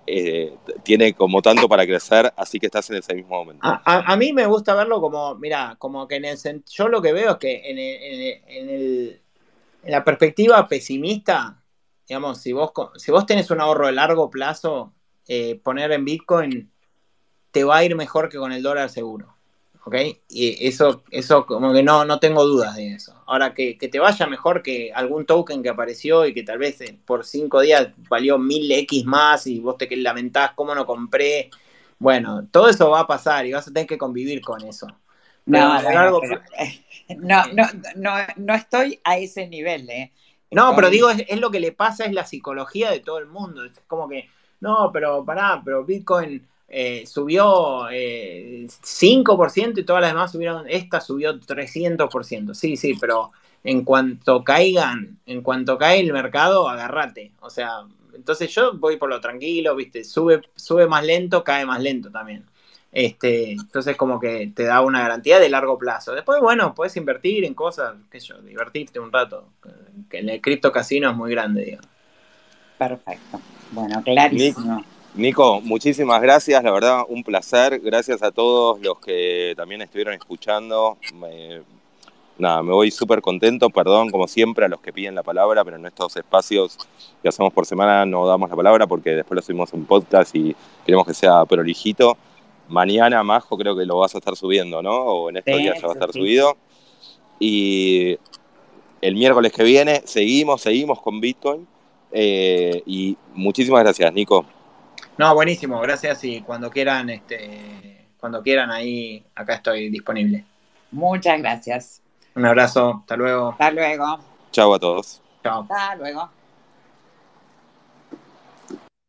Eh, tiene como tanto para crecer, así que estás en ese mismo momento. A, mí me gusta verlo como, mira, como que en el yo lo que veo es que en el la perspectiva pesimista, digamos, si vos, si vos tenés un ahorro de largo plazo, eh, poner en Bitcoin te va a ir mejor que con el dólar seguro. ¿ok? Y eso, eso como que no, no tengo dudas de eso. Ahora, que, te vaya mejor que algún token que apareció y que tal vez eh, por cinco días valió mil X más y vos te lamentás cómo no compré. Bueno, todo eso va a pasar y vas a tener que convivir con eso. No, no, no, no, estoy a ese nivel, ¿eh? No, pero digo, es, lo que le pasa, es la psicología de todo el mundo. Es como que, no, pero pará, pero Bitcoin eh, subió eh, 5% y todas las demás subieron, esta subió 300%. Sí, sí, pero en cuanto caigan, en cuanto cae el mercado, agárrate. O sea, entonces yo voy por lo tranquilo, ¿viste? Sube, sube más lento, cae más lento también. Este, entonces como que te da una garantía de largo plazo. Después, bueno, puedes invertir en cosas, qué sé yo, divertirte un rato. Que en el cripto casino es muy grande, digo. Perfecto. Bueno, clarísimo. Nico, muchísimas gracias, la verdad, un placer. Gracias a todos los que también estuvieron escuchando. nada, me voy súper contento, perdón como siempre a los que piden la palabra, pero en estos espacios que hacemos por semana no damos la palabra porque después lo subimos en podcast y queremos que sea prolijito. Mañana, Majo, creo que lo vas a estar subiendo, ¿no? O en estos días ya va a estar subido. Y el miércoles que viene seguimos, seguimos con Bitcoin. Eh, y muchísimas gracias, Nico. No, buenísimo, gracias y cuando quieran, este, cuando quieran ahí, acá estoy disponible. Muchas gracias. Un abrazo, hasta luego. Hasta luego. Chao a todos. Chao. Hasta luego.